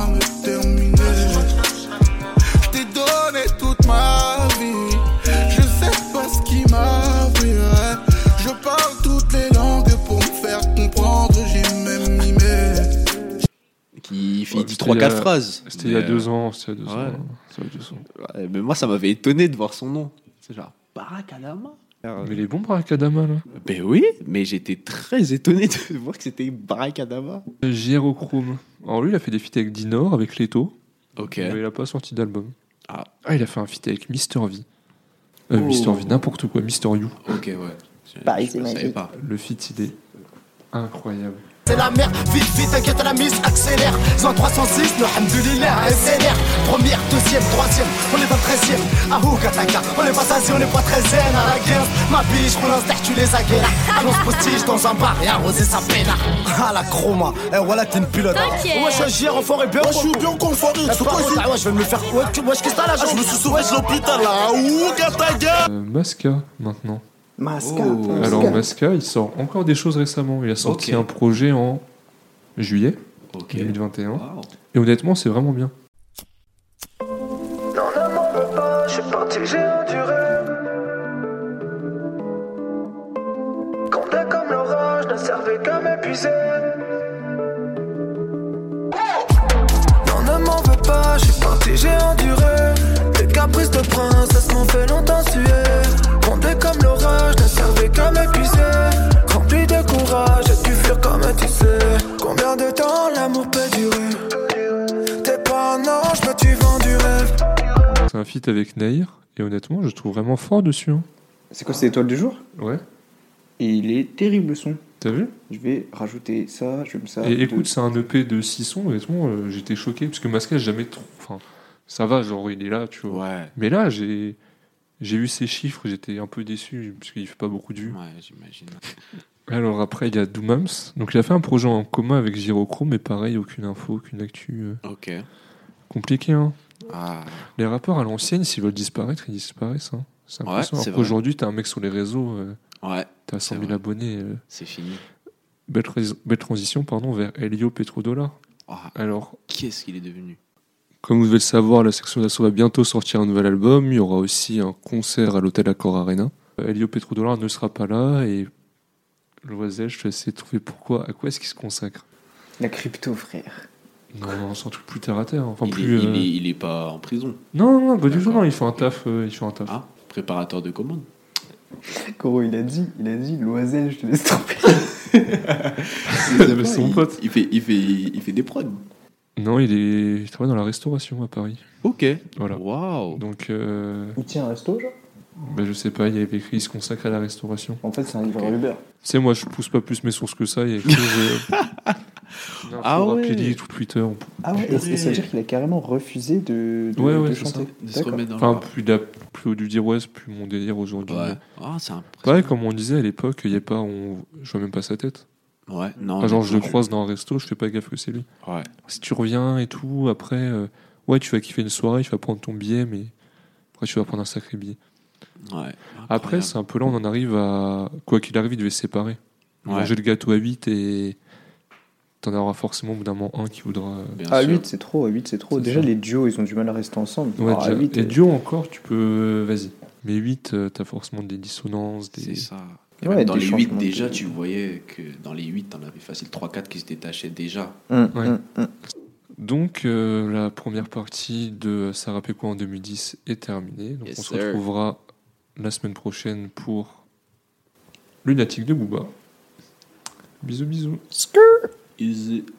Speaker 1: Ouais,
Speaker 2: fait dit
Speaker 1: c'était
Speaker 2: 3-4
Speaker 1: il y a-
Speaker 2: phrases.
Speaker 1: C'était il y a deux ans. C'était il y a deux
Speaker 2: ouais.
Speaker 1: ans.
Speaker 2: Ouais, mais moi, ça m'avait étonné de voir son nom. C'est genre Barack Adama.
Speaker 1: Mais il est bon, Barack Adama, là.
Speaker 2: Ben oui, mais j'étais très étonné de voir que c'était Barack Adama.
Speaker 1: JR Chrome. Alors, lui, il a fait des feats avec Dinor, avec Leto,
Speaker 2: Ok.
Speaker 1: mais il a pas sorti d'album.
Speaker 2: Ah.
Speaker 1: il a fait un feat avec Mister V. Euh,
Speaker 2: Oh.
Speaker 1: Mister V, n'importe quoi, Mister You.
Speaker 2: Ok, ouais.
Speaker 3: Paris,
Speaker 2: je
Speaker 3: c'est
Speaker 2: pas.
Speaker 1: Le feat, il est incroyable.
Speaker 7: C'est la merde, vite, vite, t'inquiète, la mise accélère. 306, le hamdoulilah, SLR. Première, deuxième, troisième, on est dans le treizième. Ahou, Kataka, on est pas sasi, on est pas très zen à la guerre. Ma biche, on l'installe, tu les agueras. Annonce postige dans un bar et arroser sa peine. Ah la chroma, eh voilà, t'es une pilote. Moi, je suis un enfoiré bien.
Speaker 8: Moi je suis bien confondu,
Speaker 7: Eh,
Speaker 8: c'est quoi
Speaker 7: par
Speaker 8: ici
Speaker 7: ah ouais, je vais me le faire. Ouais, qu'est-ce que t'as là,
Speaker 8: Ah, Je me suis sauvé de l'hôpital là, ouh, gata gueule
Speaker 1: Euh, Masca, maintenant.
Speaker 3: Masca.
Speaker 2: Oh.
Speaker 3: Masca.
Speaker 1: Alors Masca, il sort encore des choses récemment. Il a sorti
Speaker 2: Ok.
Speaker 1: un projet en juillet
Speaker 2: Ok.
Speaker 1: 2021.
Speaker 2: Wow.
Speaker 1: Et honnêtement, c'est vraiment bien.
Speaker 8: Non, ne m'en veux pas, je suis parti, j'ai enduré. Condé comme l'orage, ne servait qu'à m'épuiser. Non, ne m'en veux pas, je suis parti, j'ai enduré. Les caprices de princesse m'ont fait longtemps suer. Condé comme l'orage, ne servait qu'à m'épuiser. Rempli de courage, j'ai dû fuir comme un tissé. Combien de temps l'amour peut durer? T'es pas un ange, mais tu vends du rêve.
Speaker 1: C'est un feat avec Nair. Et honnêtement, je le trouve vraiment fort dessus. hein.
Speaker 3: C'est quoi, c'est l'étoile du jour?
Speaker 1: Ouais,
Speaker 3: Et il est terrible le son.
Speaker 1: t'as vu?
Speaker 3: Je vais rajouter ça, je mets ça.
Speaker 1: Et
Speaker 3: de-
Speaker 1: écoute, c'est un EP de 6 sons. Honnêtement, euh, j'étais choqué. Parce que Masca, j'ai jamais trop. Enfin, ça va, genre, il est là, tu vois.
Speaker 2: Ouais.
Speaker 1: Mais là, j'ai. J'ai vu ces chiffres, j'étais un peu déçu parce qu'il fait pas beaucoup de vues.
Speaker 2: Ouais, j'imagine.
Speaker 1: Alors après, il y a Doomams. Donc il a fait un projet en commun avec Gyrochrome, mais pareil, aucune info, aucune actu. euh,
Speaker 2: Ok.
Speaker 1: compliqué, hein.
Speaker 2: Ah,
Speaker 1: Les rappeurs à l'ancienne, s'ils veulent disparaître, ils disparaissent. Hein. C'est
Speaker 2: Ouais,
Speaker 1: impressionnant.
Speaker 2: c'est
Speaker 1: Alors qu'aujourd'hui, t'as un mec sur les réseaux, euh,
Speaker 2: ouais,
Speaker 1: t'as 100
Speaker 2: C'est
Speaker 1: 000
Speaker 2: vrai.
Speaker 1: abonnés. euh,
Speaker 2: c'est fini.
Speaker 1: belle, transition pardon, vers Helio Petrodollar.
Speaker 2: Ah,
Speaker 1: Alors,
Speaker 2: qui est-ce qu'il est devenu?
Speaker 1: Comme vous devez le savoir, la section d'assaut va bientôt sortir un nouvel album. Il y aura aussi un concert à l'hôtel Accor Arena. Helio Petrodollar ne sera pas là et Loisel, je vais essayer de trouver pourquoi, à quoi est-ce qu'il se consacre?
Speaker 3: La crypto, frère.
Speaker 1: Non, non, c'est un truc plus terre à terre. Enfin,
Speaker 2: il,
Speaker 1: plus.
Speaker 2: est, il,
Speaker 1: euh,
Speaker 2: est, il est pas en prison.
Speaker 1: Non, non, pas du tout, non, il fait un taf. euh, il fait un taf.
Speaker 2: Ah, préparateur de commande.
Speaker 3: Koro, il a dit, il a dit, Loisel, je te laisse tromper.
Speaker 1: C'est mon
Speaker 2: il,
Speaker 1: pote.
Speaker 2: Il fait, il, fait, il fait des prods.
Speaker 1: Non, il, est... il travaille dans la restauration à Paris.
Speaker 2: Ok.
Speaker 1: Voilà.
Speaker 2: Waouh.
Speaker 1: Donc, euh,
Speaker 3: Il tient un resto, genre?
Speaker 1: ben, je sais pas, il y avait écrit il se consacre à la restauration.
Speaker 3: En fait, c'est un livreur Uber.
Speaker 1: Tu sais, moi, je pousse pas plus mes sources que ça. Il y a écrit. euh, une info
Speaker 2: Ah ouais.
Speaker 1: rapide, tout Twitter. on
Speaker 3: Ah ouais, et, et ça veut dire qu'il a carrément refusé de, de,
Speaker 1: Ouais, ouais,
Speaker 3: de chanter.
Speaker 2: De se
Speaker 3: D'accord.
Speaker 2: remettre dans
Speaker 1: Enfin, plus, la... plus du dire, ouais, c'est plus mon délire aujourd'hui.
Speaker 2: Ouais. Ah, c'est impressionnant.
Speaker 1: Pareil, comme on disait à l'époque, il y a pas, on... je vois même pas sa tête.
Speaker 2: Ouais, non.
Speaker 1: Enfin, genre, je le croise dans un resto, je fais pas gaffe que c'est lui.
Speaker 2: Ouais.
Speaker 1: Si tu reviens et tout, après, euh, ouais, tu vas kiffer une soirée, tu vas prendre ton billet, mais après, tu vas prendre un sacré billet.
Speaker 2: ouais.
Speaker 1: Après, c'est un peu là, on en arrive à. Quoi qu'il arrive, il devait se séparer.
Speaker 2: Ouais.
Speaker 1: Manger le gâteau à 8 et. T'en auras forcément au bout d'un moment un qui voudra.
Speaker 2: Bien
Speaker 3: À
Speaker 2: sûr.
Speaker 3: 8, c'est trop, à 8, c'est trop. Déjà,
Speaker 1: ça.
Speaker 3: les duos, ils ont du mal à rester ensemble.
Speaker 1: Ouais,
Speaker 3: à
Speaker 1: déjà.
Speaker 3: 8,
Speaker 1: et
Speaker 3: euh,
Speaker 1: duo encore, tu peux. Vas-y. Mais 8, euh, t'as forcément des dissonances. Des...
Speaker 2: C'est ça. Et
Speaker 3: Ouais,
Speaker 2: dans les 8,
Speaker 3: changements de-
Speaker 2: déjà, tu voyais que dans les 8, t'en avais facile 3-4 qui se détachaient déjà.
Speaker 3: hum,
Speaker 1: Ouais.
Speaker 3: hum.
Speaker 1: Donc, euh, la première partie de Sarah Péco en 2010 est terminée. Donc,
Speaker 2: Yes,
Speaker 1: on se
Speaker 2: sir.
Speaker 1: retrouvera la semaine prochaine pour Lunatique de Booba. Bisous, bisous.
Speaker 2: Is it-